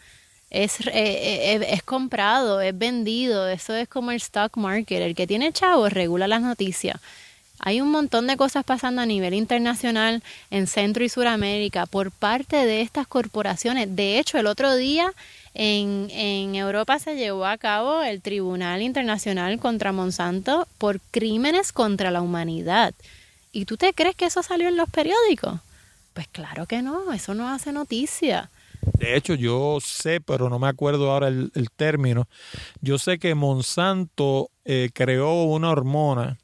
es, eh, eh, es comprado, es vendido. Eso es como el stock market. El que tiene chavos regula las noticias. Hay un montón de cosas pasando a nivel internacional en Centro y Suramérica por parte de estas corporaciones. De hecho, el otro día en, Europa se llevó a cabo el Tribunal Internacional contra Monsanto por crímenes contra la humanidad. ¿Y tú te crees que eso salió en los periódicos? Pues claro que no, eso no hace noticia. De hecho, yo sé, pero no me acuerdo ahora el, término. Yo sé que Monsanto eh, creó una hormona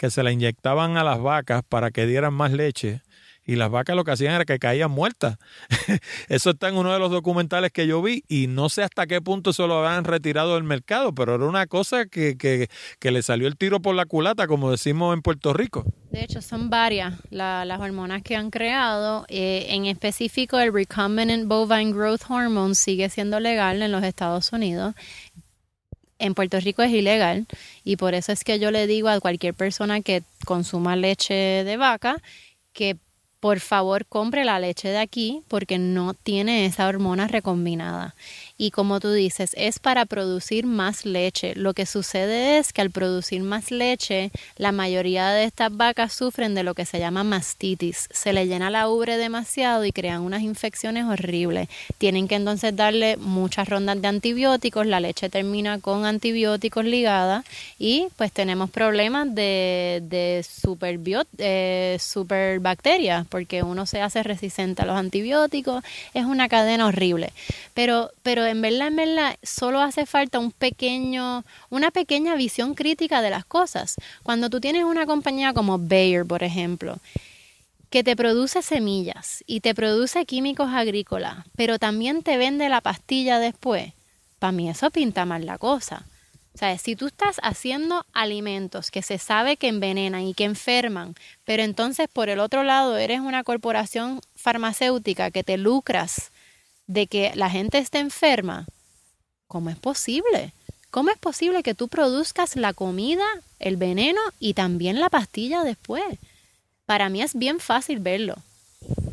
que se la inyectaban a las vacas para que dieran más leche y las vacas lo que hacían era que caían muertas. eso está en uno de los documentales que yo vi y no sé hasta qué punto se lo habían retirado del mercado, pero era una cosa que, que, le salió el tiro por la culata, como decimos en Puerto Rico. De hecho, son varias las hormonas que han creado. Eh, en específico, el Recombinant Bovine Growth Hormone sigue siendo legal en los Estados Unidos en Puerto Rico es ilegal y por eso es que yo le digo a cualquier persona que consuma leche de vaca que por favor compre la leche de aquí porque no tiene esa hormona recombinada y como tú dices, es para producir más leche. Lo que sucede es que al producir más leche, la mayoría de estas vacas sufren de lo que se llama mastitis. Se le llena la ubre demasiado y crean unas infecciones horribles. Tienen que entonces darle muchas rondas de antibióticos, la leche termina con antibióticos ligada y pues tenemos problemas de, de super superbacterias porque uno se hace resistente a los antibióticos. Es una cadena horrible. Pero, pero en verdad, en verdad, solo hace falta un pequeño, una pequeña visión crítica de las cosas. Cuando tú tienes una compañía como Bayer, por ejemplo, que te produce semillas y te produce químicos agrícolas, pero también te vende la pastilla después, para mí eso pinta mal la cosa. O sea, si tú estás haciendo alimentos que se sabe que envenenan y que enferman, pero entonces por el otro lado eres una corporación farmacéutica que te lucras de que la gente esté enferma, ¿cómo es posible? ¿Cómo es posible que tú produzcas la comida, el veneno y también la pastilla después? Para mí es bien fácil verlo.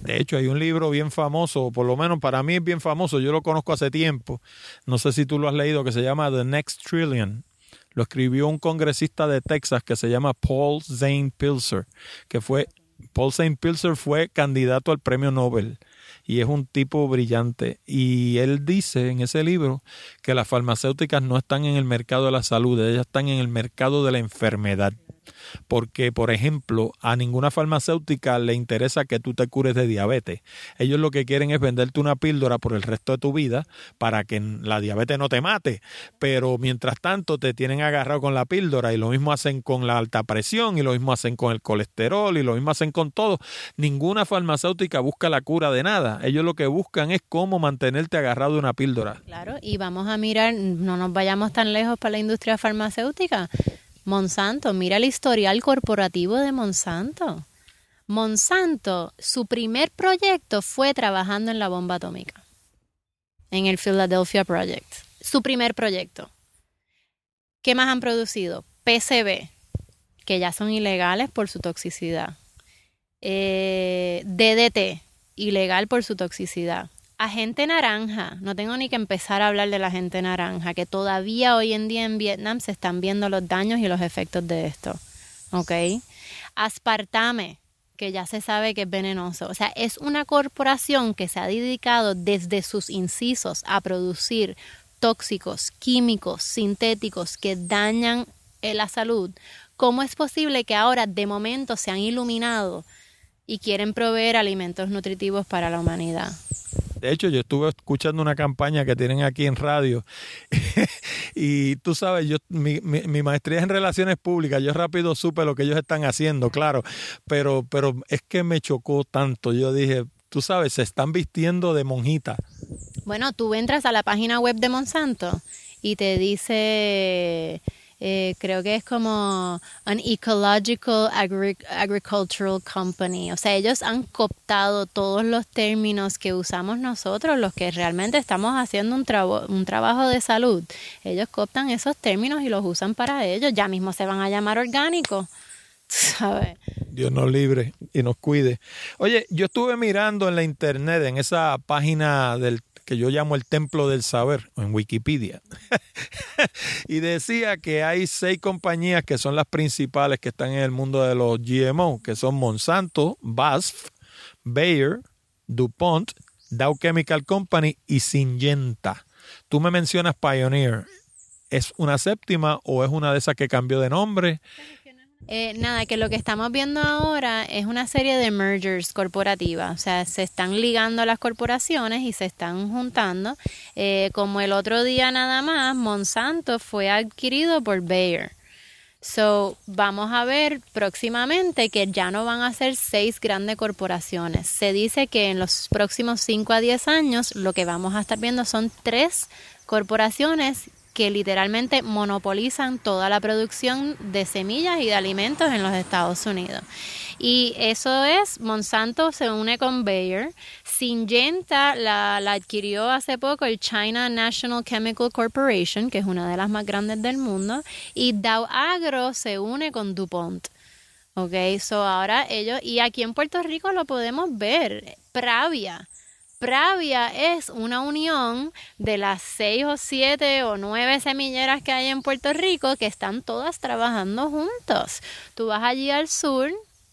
De hecho, hay un libro bien famoso, por lo menos para mí es bien famoso, yo lo conozco hace tiempo, no sé si tú lo has leído, que se llama The Next Trillion. Lo escribió un congresista de Texas que se llama Paul Zane Pilser, que fue, Paul Zane Pilser fue candidato al premio Nobel y es un tipo brillante. Y él dice en ese libro que las farmacéuticas no están en el mercado de la salud, ellas están en el mercado de la enfermedad porque, por ejemplo, a ninguna farmacéutica le interesa que tú te cures de diabetes. Ellos lo que quieren es venderte una píldora por el resto de tu vida para que la diabetes no te mate, pero mientras tanto te tienen agarrado con la píldora y lo mismo hacen con la alta presión y lo mismo hacen con el colesterol y lo mismo hacen con todo. Ninguna farmacéutica busca la cura de nada. Ellos lo que buscan es cómo mantenerte agarrado de una píldora. Claro, y vamos a mirar, no nos vayamos tan lejos para la industria farmacéutica Monsanto, mira el historial corporativo de Monsanto. Monsanto, su primer proyecto fue trabajando en la bomba atómica, en el Philadelphia Project. Su primer proyecto. ¿Qué más han producido? PCB, que ya son ilegales por su toxicidad. Eh, DDT, ilegal por su toxicidad. Agente naranja, no tengo ni que empezar a hablar de la agente naranja, que todavía hoy en día en Vietnam se están viendo los daños y los efectos de esto. ¿Ok? Aspartame, que ya se sabe que es venenoso. O sea, es una corporación que se ha dedicado desde sus incisos a producir tóxicos, químicos, sintéticos que dañan eh, la salud. ¿Cómo es posible que ahora de momento se han iluminado y quieren proveer alimentos nutritivos para la humanidad? De hecho, yo estuve escuchando una campaña que tienen aquí en radio y tú sabes, yo mi, mi, maestría es en relaciones públicas, yo rápido supe lo que ellos están haciendo, claro, pero, pero es que me chocó tanto. Yo dije, tú sabes, se están vistiendo de monjita. Bueno, tú entras a la página web de Monsanto y te dice eh, creo que es como an ecological agricultural company. O sea, ellos han cooptado todos los términos que usamos nosotros, los que realmente estamos haciendo un, un trabajo de salud. Ellos cooptan esos términos y los usan para ellos. Ya mismo se van a llamar orgánicos. ¿Sabes? Dios nos libre y nos cuide. Oye, yo estuve mirando en la internet, en esa página del que yo llamo el templo del saber en Wikipedia. y decía que hay seis compañías que son las principales que están en el mundo de los GMO, que son Monsanto, BASF, Bayer, DuPont, Dow Chemical Company y Syngenta. Tú me mencionas Pioneer. ¿Es una séptima o es una de esas que cambió de nombre? Eh, nada, que lo que estamos viendo ahora es una serie de mergers corporativas, o sea, se están ligando las corporaciones y se están juntando. Eh, como el otro día nada más, Monsanto fue adquirido por Bayer. So, vamos a ver próximamente que ya no van a ser seis grandes corporaciones. Se dice que en los próximos 5 a 10 años lo que vamos a estar viendo son tres corporaciones que literalmente monopolizan toda la producción de semillas y de alimentos en los Estados Unidos. Y eso es, Monsanto se une con Bayer, Syngenta la, adquirió hace poco el China National Chemical Corporation, que es una de las más grandes del mundo, y Dow Agro se une con DuPont. Ok, so ahora ellos, y aquí en Puerto Rico lo podemos ver, Pravia Pravia es una unión de las seis o siete o nueve semilleras que hay en Puerto Rico que están todas trabajando juntos. Tú vas allí al sur,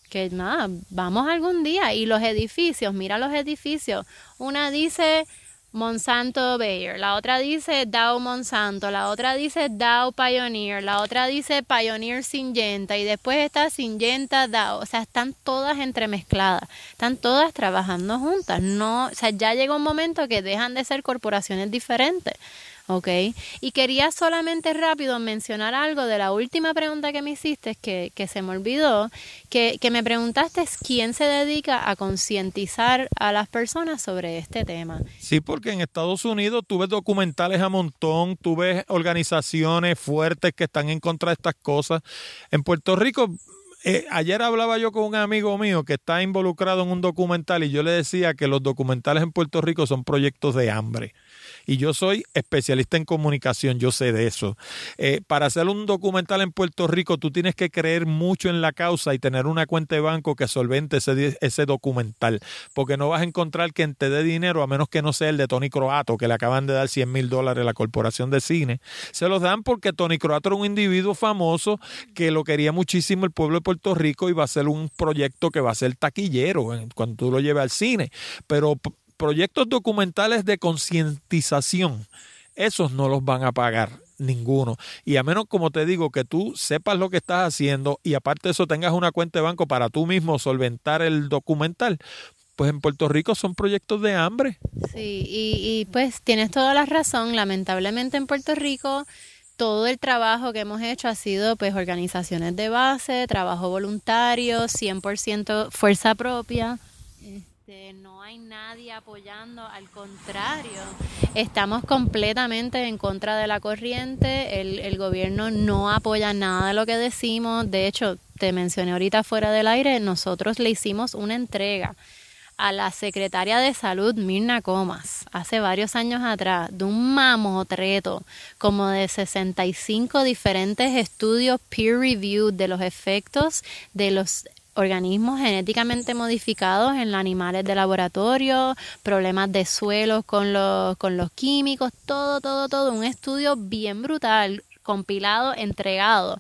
que nada, vamos algún día, y los edificios, mira los edificios. Una dice Monsanto Bayer, la otra dice Dow Monsanto, la otra dice Dow Pioneer, la otra dice Pioneer Syngenta y después está Syngenta Dow, o sea, están todas entremezcladas, están todas trabajando juntas, no, o sea, ya llega un momento que dejan de ser corporaciones diferentes. ¿Ok? Y quería solamente rápido mencionar algo de la última pregunta que me hiciste, que, que se me olvidó, que, que me preguntaste quién se dedica a concientizar a las personas sobre este tema. Sí, porque en Estados Unidos tú ves documentales a montón, tú ves organizaciones fuertes que están en contra de estas cosas. En Puerto Rico eh, ayer hablaba yo con un amigo mío que está involucrado en un documental y yo le decía que los documentales en Puerto Rico son proyectos de hambre y yo soy especialista en comunicación, yo sé de eso. Eh, para hacer un documental en Puerto Rico, tú tienes que creer mucho en la causa y tener una cuenta de banco que solvente ese, ese documental, porque no vas a encontrar quien te dé dinero a menos que no sea el de Tony Croato, que le acaban de dar 100 mil dólares a la Corporación de Cine. Se los dan porque Tony Croato era un individuo famoso que lo quería muchísimo el pueblo de Puerto Rico y va a ser un proyecto que va a ser taquillero cuando tú lo lleves al cine. Pero proyectos documentales de concientización, esos no los van a pagar ninguno. Y a menos, como te digo, que tú sepas lo que estás haciendo y aparte de eso tengas una cuenta de banco para tú mismo solventar el documental, pues en Puerto Rico son proyectos de hambre. Sí, y, y pues tienes toda la razón. Lamentablemente en Puerto Rico todo el trabajo que hemos hecho ha sido pues organizaciones de base, trabajo voluntario, 100% fuerza propia. Este, no hay nadie apoyando, al contrario, estamos completamente en contra de la corriente, el, el gobierno no apoya nada de lo que decimos, de hecho, te mencioné ahorita fuera del aire, nosotros le hicimos una entrega a la secretaria de salud Mirna Comas hace varios años atrás de un mamotreto como de 65 diferentes estudios peer reviewed de los efectos de los organismos genéticamente modificados en los animales de laboratorio, problemas de suelos con los, con los químicos, todo, todo, todo, un estudio bien brutal, compilado, entregado.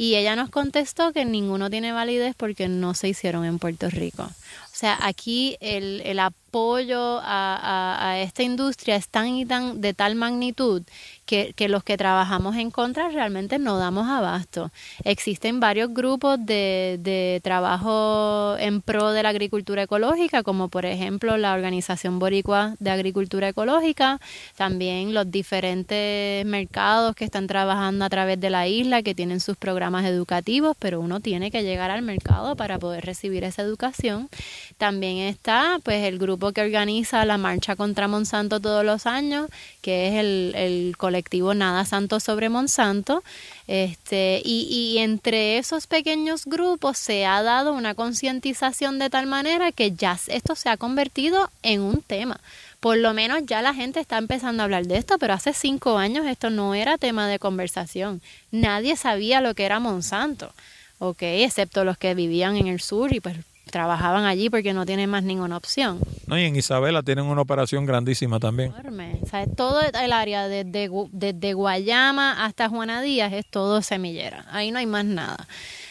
Y ella nos contestó que ninguno tiene validez porque no se hicieron en Puerto Rico. O sea, aquí el, el apoyo a, a, a, esta industria es tan y tan de tal magnitud que, los que trabajamos en contra realmente no damos abasto. Existen varios grupos de, de, trabajo en pro de la agricultura ecológica, como por ejemplo la Organización Boricua de Agricultura Ecológica, también los diferentes mercados que están trabajando a través de la isla, que tienen sus programas educativos, pero uno tiene que llegar al mercado para poder recibir esa educación. También está pues el grupo que organiza la marcha contra Monsanto todos los años, que es el, el colectivo Nada Santo sobre Monsanto. Este, y, y entre esos pequeños grupos se ha dado una concientización de tal manera que ya esto se ha convertido en un tema por lo menos ya la gente está empezando a hablar de esto, pero hace cinco años esto no era tema de conversación. Nadie sabía lo que era Monsanto, ¿ok? Excepto los que vivían en el sur y pues trabajaban allí porque no tienen más ninguna opción. No, y en Isabela tienen una operación grandísima también. Enorme. O sea, todo el área desde, desde Guayama hasta Juana Díaz es todo semillera. Ahí no hay más nada.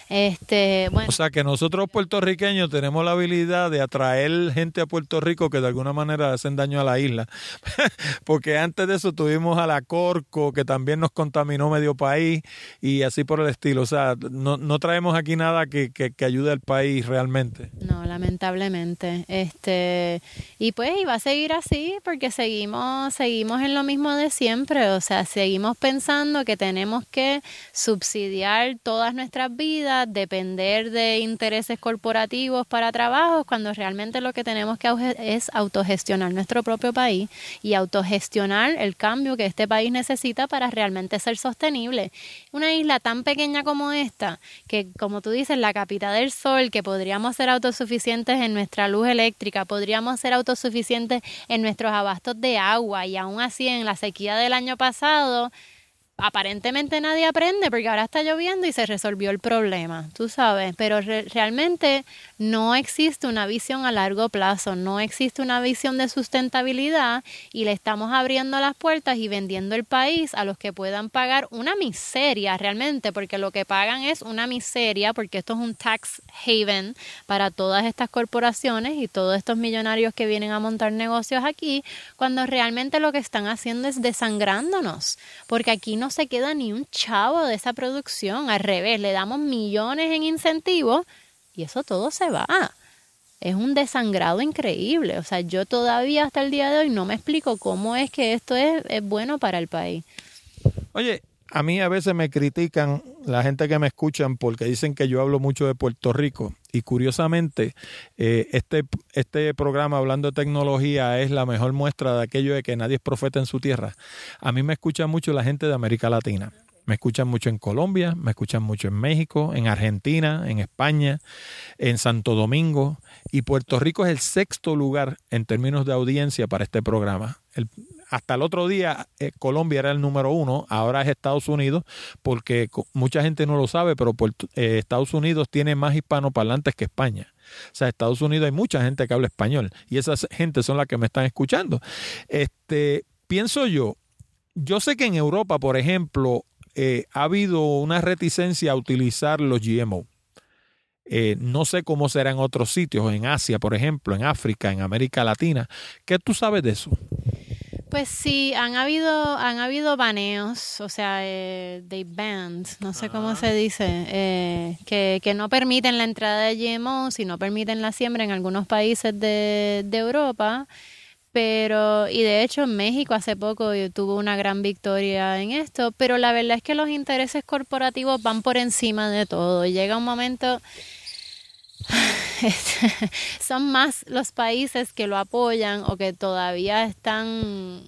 Este, bueno. O sea que nosotros puertorriqueños tenemos la habilidad de atraer gente a Puerto Rico que de alguna manera hacen daño a la isla. Porque antes de eso tuvimos a la Corco que también nos contaminó medio país y así por el estilo. O sea, no, no traemos aquí nada que, que, que, ayude al país realmente. No, lamentablemente. Este, y pues iba a seguir así porque seguimos, seguimos en lo mismo de siempre. O sea, seguimos pensando que tenemos que subsidiar todas nuestras vidas depender de intereses corporativos para trabajos, cuando realmente lo que tenemos que es autogestionar nuestro propio país y autogestionar el cambio que este país necesita para realmente ser sostenible. Una isla tan pequeña como esta, que como tú dices, la capital del sol, que podríamos ser autosuficientes en nuestra luz eléctrica, podríamos ser autosuficientes en nuestros abastos de agua y aún así en la sequía del año pasado, aparentemente nadie aprende porque ahora está lloviendo y se resolvió el problema, tú sabes, pero re realmente no existe una visión a largo plazo, no existe una visión de sustentabilidad y le estamos abriendo las puertas y vendiendo el país a los que puedan pagar una miseria realmente, porque lo que pagan es una miseria, porque esto es un tax haven para todas estas corporaciones y todos estos millonarios que vienen a montar negocios aquí, cuando realmente lo que están haciendo es desangrándonos, porque aquí no se queda ni un chavo de esa producción, al revés, le damos millones en incentivos y eso todo se va. Es un desangrado increíble. O sea, yo todavía hasta el día de hoy no me explico cómo es que esto es, es bueno para el país. Oye, a mí a veces me critican la gente que me escuchan porque dicen que yo hablo mucho de Puerto Rico y curiosamente eh, este, este programa hablando de tecnología es la mejor muestra de aquello de que nadie es profeta en su tierra. A mí me escucha mucho la gente de América Latina. Me escuchan mucho en Colombia, me escuchan mucho en México, en Argentina, en España, en Santo Domingo. Y Puerto Rico es el sexto lugar en términos de audiencia para este programa. El, hasta el otro día eh, Colombia era el número uno, ahora es Estados Unidos, porque mucha gente no lo sabe, pero eh, Estados Unidos tiene más hispanoparlantes que España. O sea, Estados Unidos hay mucha gente que habla español y esas gente son las que me están escuchando. Este, pienso yo, yo sé que en Europa, por ejemplo, eh, ha habido una reticencia a utilizar los GMO. Eh, no sé cómo será en otros sitios, en Asia, por ejemplo, en África, en América Latina. ¿Qué tú sabes de eso? Pues sí, han habido, han habido baneos, o sea, eh, they banned, no sé cómo se dice, eh, que, que no permiten la entrada de GMOs y no permiten la siembra en algunos países de, de Europa. Pero y de hecho en México hace poco tuvo una gran victoria en esto, pero la verdad es que los intereses corporativos van por encima de todo. Y llega un momento son más los países que lo apoyan o que todavía están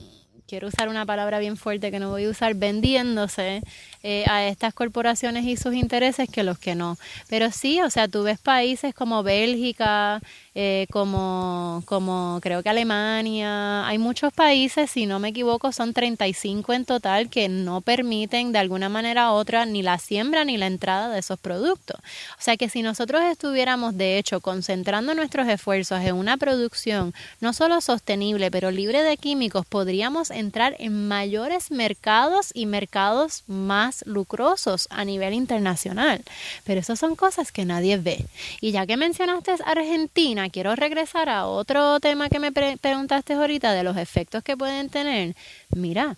quiero usar una palabra bien fuerte que no voy a usar, vendiéndose eh, a estas corporaciones y sus intereses que los que no. Pero sí, o sea, tú ves países como Bélgica, eh, como, como creo que Alemania, hay muchos países, si no me equivoco, son 35 en total que no permiten de alguna manera u otra ni la siembra ni la entrada de esos productos. O sea que si nosotros estuviéramos de hecho concentrando nuestros esfuerzos en una producción no solo sostenible, pero libre de químicos, podríamos entrar en mayores mercados y mercados más lucrosos a nivel internacional. Pero esas son cosas que nadie ve. Y ya que mencionaste Argentina, quiero regresar a otro tema que me preguntaste ahorita de los efectos que pueden tener. Mira,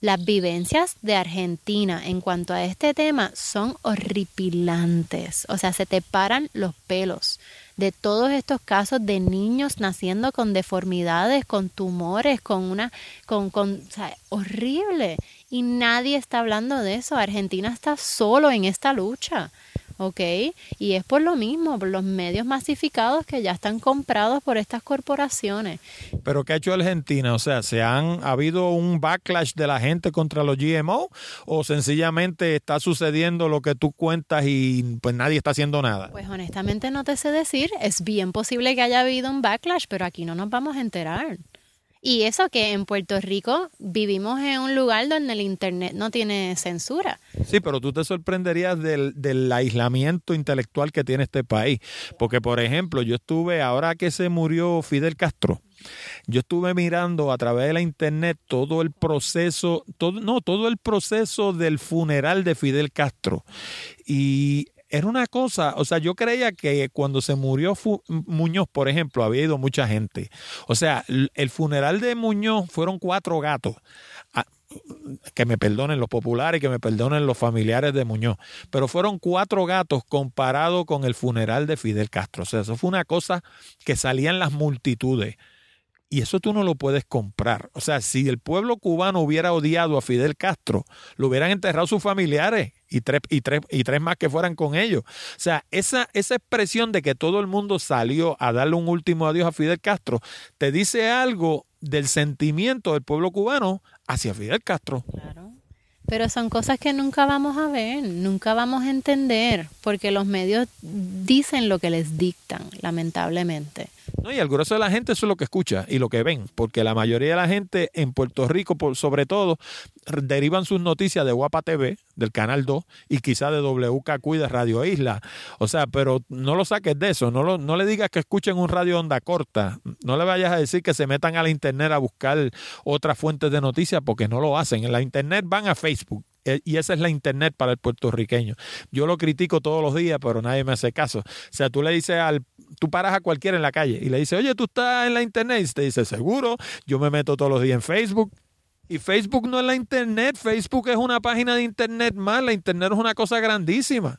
las vivencias de Argentina en cuanto a este tema son horripilantes. O sea, se te paran los pelos de todos estos casos de niños naciendo con deformidades, con tumores, con una, con, con, horrible. Y nadie está hablando de eso. Argentina está solo en esta lucha. ¿ok? Y es por lo mismo, por los medios masificados que ya están comprados por estas corporaciones. Pero ¿qué ha hecho Argentina? O sea, ¿se han ha habido un backlash de la gente contra los GMO o sencillamente está sucediendo lo que tú cuentas y pues nadie está haciendo nada? Pues honestamente no te sé decir, es bien posible que haya habido un backlash, pero aquí no nos vamos a enterar. Y eso que en Puerto Rico vivimos en un lugar donde el Internet no tiene censura. Sí, pero tú te sorprenderías del, del, aislamiento intelectual que tiene este país. Porque, por ejemplo, yo estuve, ahora que se murió Fidel Castro, yo estuve mirando a través de la internet todo el proceso, todo, no, todo el proceso del funeral de Fidel Castro. Y era una cosa, o sea, yo creía que cuando se murió Muñoz, por ejemplo, había ido mucha gente. O sea, el funeral de Muñoz fueron cuatro gatos. Ah, que me perdonen los populares, que me perdonen los familiares de Muñoz, pero fueron cuatro gatos comparado con el funeral de Fidel Castro. O sea, eso fue una cosa que salían las multitudes. Y eso tú no lo puedes comprar. O sea, si el pueblo cubano hubiera odiado a Fidel Castro, lo hubieran enterrado sus familiares y tres, y tres, y tres más que fueran con ellos. O sea, esa, esa expresión de que todo el mundo salió a darle un último adiós a Fidel Castro, te dice algo del sentimiento del pueblo cubano hacia Fidel Castro. Claro. Pero son cosas que nunca vamos a ver, nunca vamos a entender, porque los medios dicen lo que les dictan, lamentablemente. No, y el grueso de la gente eso es lo que escucha y lo que ven, porque la mayoría de la gente en Puerto Rico, por, sobre todo, derivan sus noticias de Guapa TV, del Canal 2 y quizá de WKQ y de Radio Isla. O sea, pero no lo saques de eso, no, lo, no le digas que escuchen un radio onda corta, no le vayas a decir que se metan a la internet a buscar otras fuentes de noticias porque no lo hacen. En la internet van a Facebook y esa es la internet para el puertorriqueño. Yo lo critico todos los días, pero nadie me hace caso. O sea, tú le dices al, tú paras a cualquiera en la calle y le dices, oye, tú estás en la internet y te dice, seguro, yo me meto todos los días en Facebook. Y Facebook no es la internet, Facebook es una página de internet más, la internet es una cosa grandísima.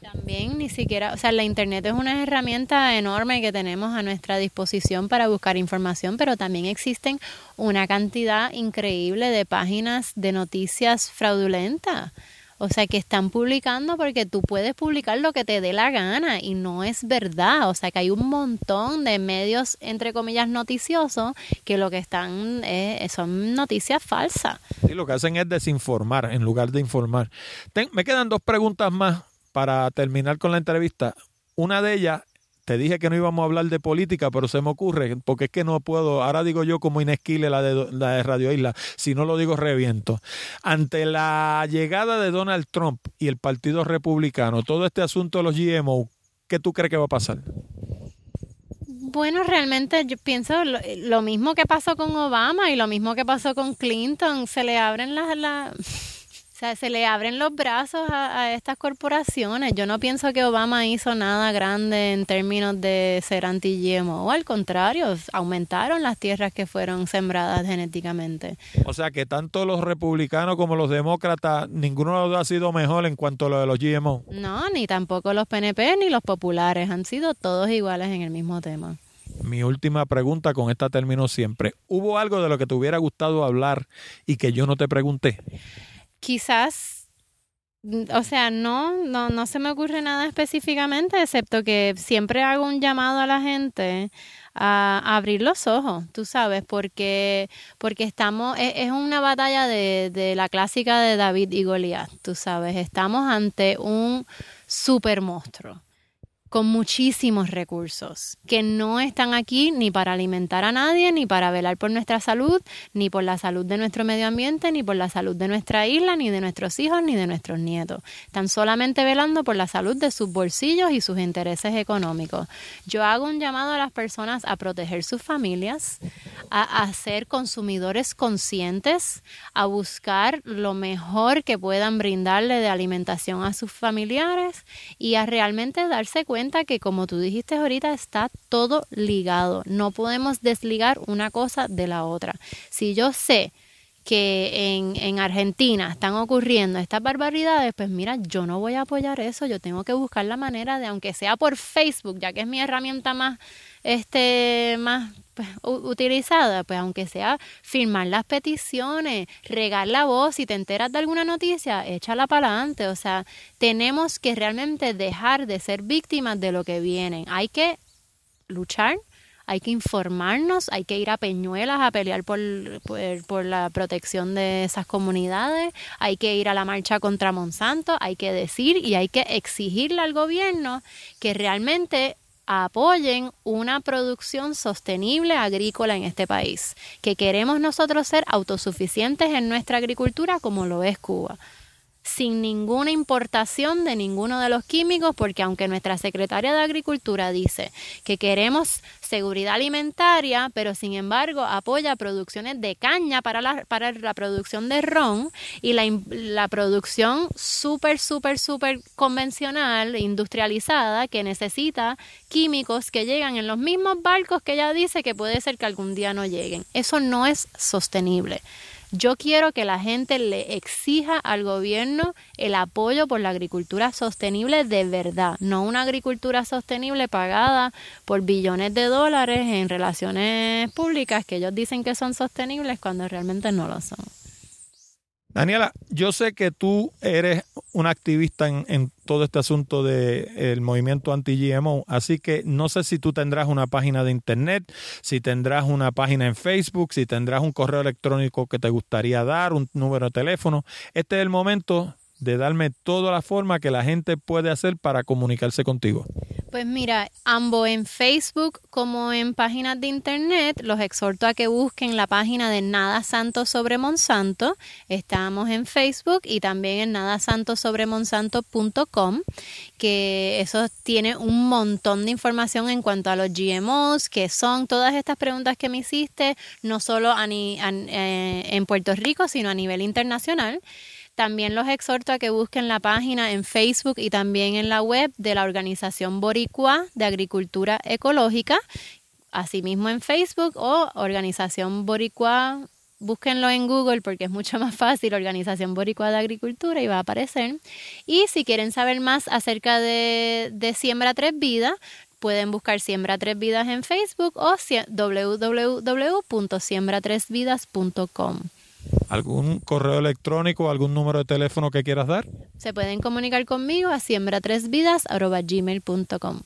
También ni siquiera, o sea, la internet es una herramienta enorme que tenemos a nuestra disposición para buscar información, pero también existen una cantidad increíble de páginas de noticias fraudulentas. O sea, que están publicando porque tú puedes publicar lo que te dé la gana y no es verdad. O sea, que hay un montón de medios, entre comillas, noticiosos que lo que están son noticias falsas. Sí, lo que hacen es desinformar en lugar de informar. me quedan dos preguntas más para terminar con la entrevista. Una de ellas te dije que no íbamos a hablar de política, pero se me ocurre, porque es que no puedo, ahora digo yo como Inesquile la de, la de Radio Isla, si no lo digo reviento. Ante la llegada de Donald Trump y el Partido Republicano, todo este asunto de los GMO, ¿qué tú crees que va a pasar? Bueno, realmente yo pienso lo, mismo que pasó con Obama y lo mismo que pasó con Clinton, se le abren las... las o sea, se le abren los brazos a, estas corporaciones. Yo no pienso que Obama hizo nada grande en términos de ser anti-GMO. O al contrario, aumentaron las tierras que fueron sembradas genéticamente. O sea que tanto los republicanos como los demócratas, ninguno de los ha sido mejor en cuanto a lo de los GMO. No, ni tampoco los PNP ni los populares. Han sido todos iguales en el mismo tema. Mi última pregunta, con esta termino siempre. ¿Hubo algo de lo que te hubiera gustado hablar y que yo no te pregunté? Quizás O sea, no, no, no se me ocurre nada específicamente, excepto que siempre hago un llamado a la gente a, abrir los ojos, tú sabes, porque, porque estamos, es, es una batalla de, de la clásica de David y Goliat, tú sabes, estamos ante un super monstruo con muchísimos recursos que no están aquí ni para alimentar a nadie, ni para velar por nuestra salud, ni por la salud de nuestro medio ambiente, ni por la salud de nuestra isla, ni de nuestros hijos, ni de nuestros nietos. Están solamente velando por la salud de sus bolsillos y sus intereses económicos. Yo hago un llamado a las personas a proteger sus familias, a, a ser consumidores conscientes, a buscar lo mejor que puedan brindarle de alimentación a sus familiares y a realmente darse cuenta que, como tú dijiste ahorita, está todo ligado. No podemos desligar una cosa de la otra. Si yo sé que en, en, Argentina están ocurriendo estas barbaridades, pues mira, yo no voy a apoyar eso, yo tengo que buscar la manera de, aunque sea por Facebook, ya que es mi herramienta más, este, más pues, utilizada, pues aunque sea firmar las peticiones, regar la voz, si te enteras de alguna noticia, échala para adelante. O sea, tenemos que realmente dejar de ser víctimas de lo que viene. Hay que luchar, hay que informarnos, hay que ir a Peñuelas a pelear por, por, la protección de esas comunidades, hay que ir a la marcha contra Monsanto, hay que decir y hay que exigirle al gobierno que realmente apoyen una producción sostenible agrícola en este país, que queremos nosotros ser autosuficientes en nuestra agricultura como lo es Cuba sin ninguna importación de ninguno de los químicos, porque aunque nuestra secretaria de Agricultura dice que queremos seguridad alimentaria, pero sin embargo apoya producciones de caña para la, para la producción de ron y la, la producción súper, súper, súper convencional, industrializada, que necesita químicos que llegan en los mismos barcos que ella dice que puede ser que algún día no lleguen. Eso no es sostenible. Yo quiero que la gente le exija al gobierno el apoyo por la agricultura sostenible de verdad, no una agricultura sostenible pagada por billones de dólares en relaciones públicas que ellos dicen que son sostenibles cuando realmente no lo son. Daniela, yo sé que tú eres una activista en, en todo este asunto del de, movimiento anti-GMO, así que no sé si tú tendrás una página de internet, si tendrás una página en Facebook, si tendrás un correo electrónico que te gustaría dar, un número de teléfono. Este es el momento de darme toda la forma que la gente puede hacer para comunicarse contigo. Pues mira, ambos en Facebook como en páginas de internet, los exhorto a que busquen la página de Nada Santo sobre Monsanto. Estamos en Facebook y también en nadasantosobremonsanto.com, que eso tiene un montón de información en cuanto a los GMOs, que son todas estas preguntas que me hiciste, no solo a eh, en Puerto Rico, sino a nivel internacional. También los exhorto a que busquen la página en Facebook y también en la web de la Organización Boricua de Agricultura Ecológica, asimismo en Facebook o Organización Boricua búsquenlo en Google porque es mucho más fácil, Organización Boricua de Agricultura, y va a aparecer. Y si quieren saber más acerca de, Siembra Tres Vidas, pueden buscar Siembra Tres Vidas en Facebook o www.siembratresvidas.com. ¿Algún correo electrónico, algún número de teléfono que quieras dar? Se pueden comunicar conmigo a siembratresvidas.gmail.com.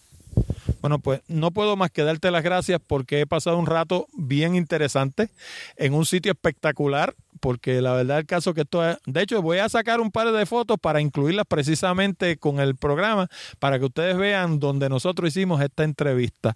Bueno, pues no puedo más que darte las gracias porque he pasado un rato bien interesante en un sitio espectacular porque la verdad el caso que esto es, de hecho voy a sacar un par de fotos para incluirlas precisamente con el programa para que ustedes vean donde nosotros hicimos esta entrevista.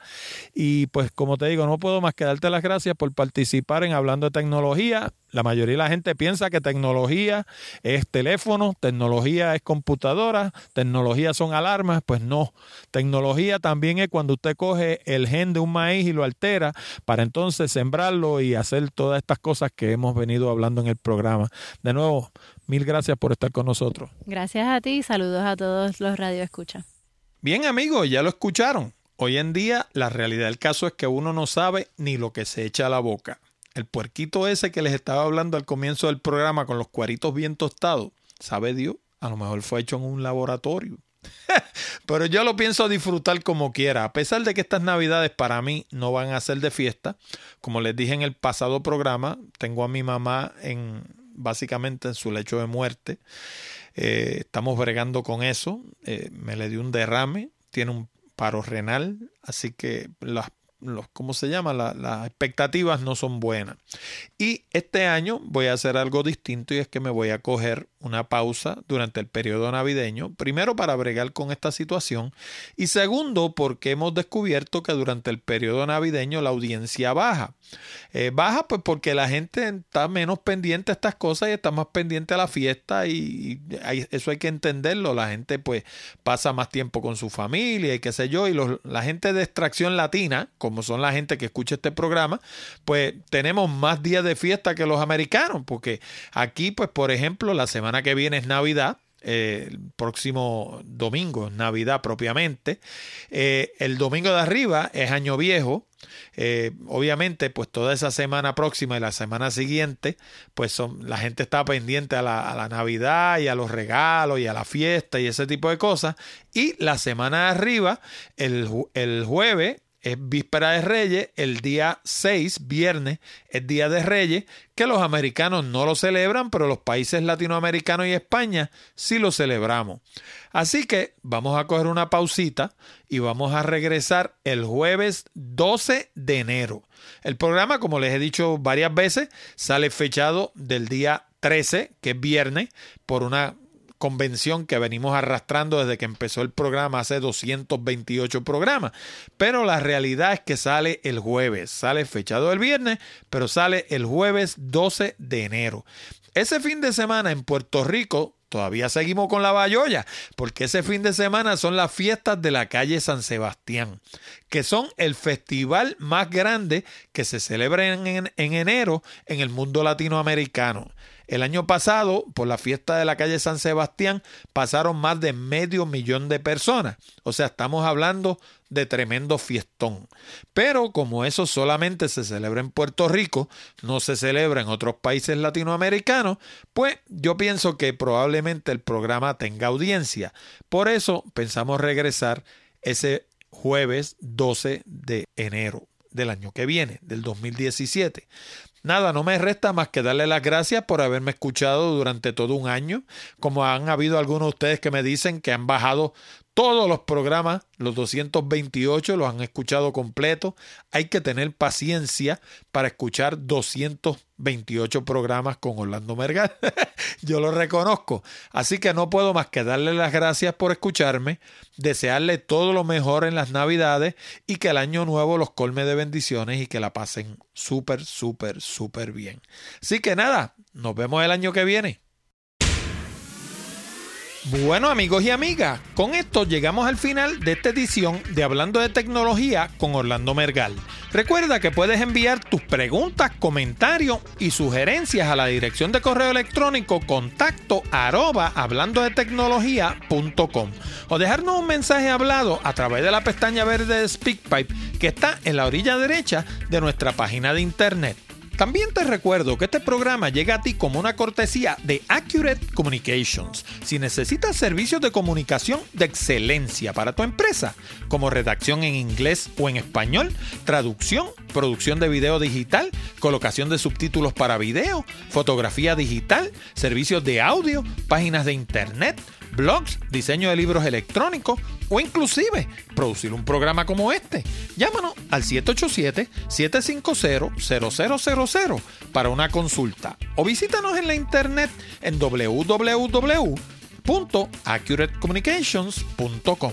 Y pues como te digo, no puedo más que darte las gracias por participar en Hablando de Tecnología. La mayoría de la gente piensa que tecnología es teléfono, tecnología es computadora, tecnología son alarmas. Pues no, tecnología también es cuando usted coge el gen de un maíz y lo altera para entonces sembrarlo y hacer todas estas cosas que hemos venido hablando en el programa. De nuevo, mil gracias por estar con nosotros. Gracias a ti y saludos a todos los radioescuchas. Bien amigos, ya lo escucharon. Hoy en día la realidad del caso es que uno no sabe ni lo que se echa a la boca. El puerquito ese que les estaba hablando al comienzo del programa con los cuaritos bien tostados, sabe Dios, a lo mejor fue hecho en un laboratorio. Pero yo lo pienso disfrutar como quiera, a pesar de que estas navidades para mí no van a ser de fiesta. Como les dije en el pasado programa, tengo a mi mamá en básicamente en su lecho de muerte. Eh, estamos bregando con eso. Eh, me le dio un derrame, tiene un paro renal, así que las los, ¿cómo se llama? las expectativas no son buenas. Y este año voy a hacer algo distinto y es que me voy a coger una pausa durante el periodo navideño, primero para bregar con esta situación y segundo porque hemos descubierto que durante el periodo navideño la audiencia baja. Eh, baja pues porque la gente está menos pendiente a estas cosas y está más pendiente a la fiesta y, eso hay que entenderlo. La gente pues pasa más tiempo con su familia y qué sé yo y la gente de extracción latina, como son la gente que escucha este programa, pues tenemos más días de fiesta que los americanos porque aquí pues por ejemplo la semana que viene es Navidad eh, el próximo domingo, Navidad propiamente. Eh, el domingo de arriba es Año Viejo. Eh, obviamente, pues toda esa semana próxima y la semana siguiente, pues son, la gente está pendiente a la, a la, Navidad y a los regalos y a la fiesta y ese tipo de cosas. Y la semana de arriba, el, el jueves es víspera de Reyes, el día 6, viernes, es día de Reyes, que los americanos no lo celebran, pero los países latinoamericanos y España sí lo celebramos. Así que vamos a coger una pausita y vamos a regresar el jueves 12 de enero. El programa, como les he dicho varias veces, sale fechado del día 13, que es viernes, por una convención que venimos arrastrando desde que empezó el programa hace 228 programas. Pero la realidad es que sale el jueves, sale fechado el viernes, pero sale el jueves 12 de enero. Ese fin de semana en Puerto Rico todavía seguimos con la bayolla, porque ese fin de semana son las fiestas de la calle San Sebastián, que son el festival más grande que se celebra en, en enero en el mundo latinoamericano. El año pasado, por la fiesta de la calle San Sebastián, pasaron más de medio millón de personas. O sea, estamos hablando de tremendo fiestón. Pero como eso solamente se celebra en Puerto Rico, no se celebra en otros países latinoamericanos, pues yo pienso que probablemente el programa tenga audiencia. Por eso pensamos regresar ese jueves 12 de enero del año que viene, del 2017. Nada, no me resta más que darle las gracias por haberme escuchado durante todo un año, como han habido algunos de ustedes que me dicen que han bajado todos los programas, los 228 los han escuchado completos. Hay que tener paciencia para escuchar 228 programas con Orlando Mergal. Yo lo reconozco. Así que no puedo más que darle las gracias por escucharme, desearle todo lo mejor en las Navidades y que el año nuevo los colme de bendiciones y que la pasen súper, súper, súper bien. Así que nada, nos vemos el año que viene. Bueno amigos y amigas, con esto llegamos al final de esta edición de Hablando de Tecnología con Orlando Mergal. Recuerda que puedes enviar tus preguntas, comentarios y sugerencias a la dirección de correo electrónico contacto arroba hablando de tecnología.com o dejarnos un mensaje hablado a través de la pestaña verde de SpeakPipe que está en la orilla derecha de nuestra página de internet. También te recuerdo que este programa llega a ti como una cortesía de Accurate Communications. Si necesitas servicios de comunicación de excelencia para tu empresa, como redacción en inglés o en español, traducción, producción de video digital, colocación de subtítulos para video, fotografía digital, servicios de audio, páginas de internet, blogs, diseño de libros electrónicos o inclusive producir un programa como este. Llámanos al 787-750-0000 para una consulta o visítanos en la internet en www.accuratecommunications.com.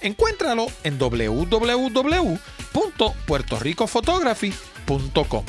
Encuéntralo en www.puertoricophotography.com.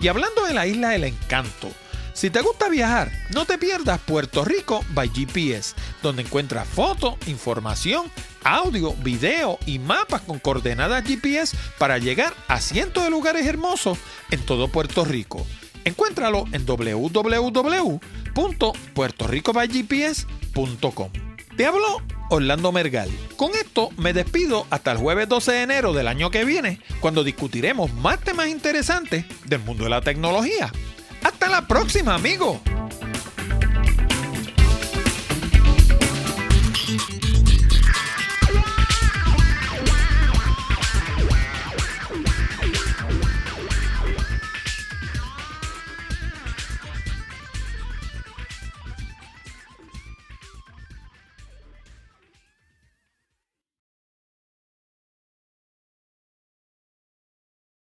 Y hablando de la Isla del Encanto, si te gusta viajar, no te pierdas Puerto Rico by GPS, donde encuentras fotos, información, audio, video y mapas con coordenadas GPS para llegar a cientos de lugares hermosos en todo Puerto Rico. Encuéntralo en www.puertoricobygps.com. Te habló Orlando Mergal. Con esto me despido hasta el jueves 12 de enero del año que viene, cuando discutiremos más temas interesantes del mundo de la tecnología. Hasta la próxima, amigos.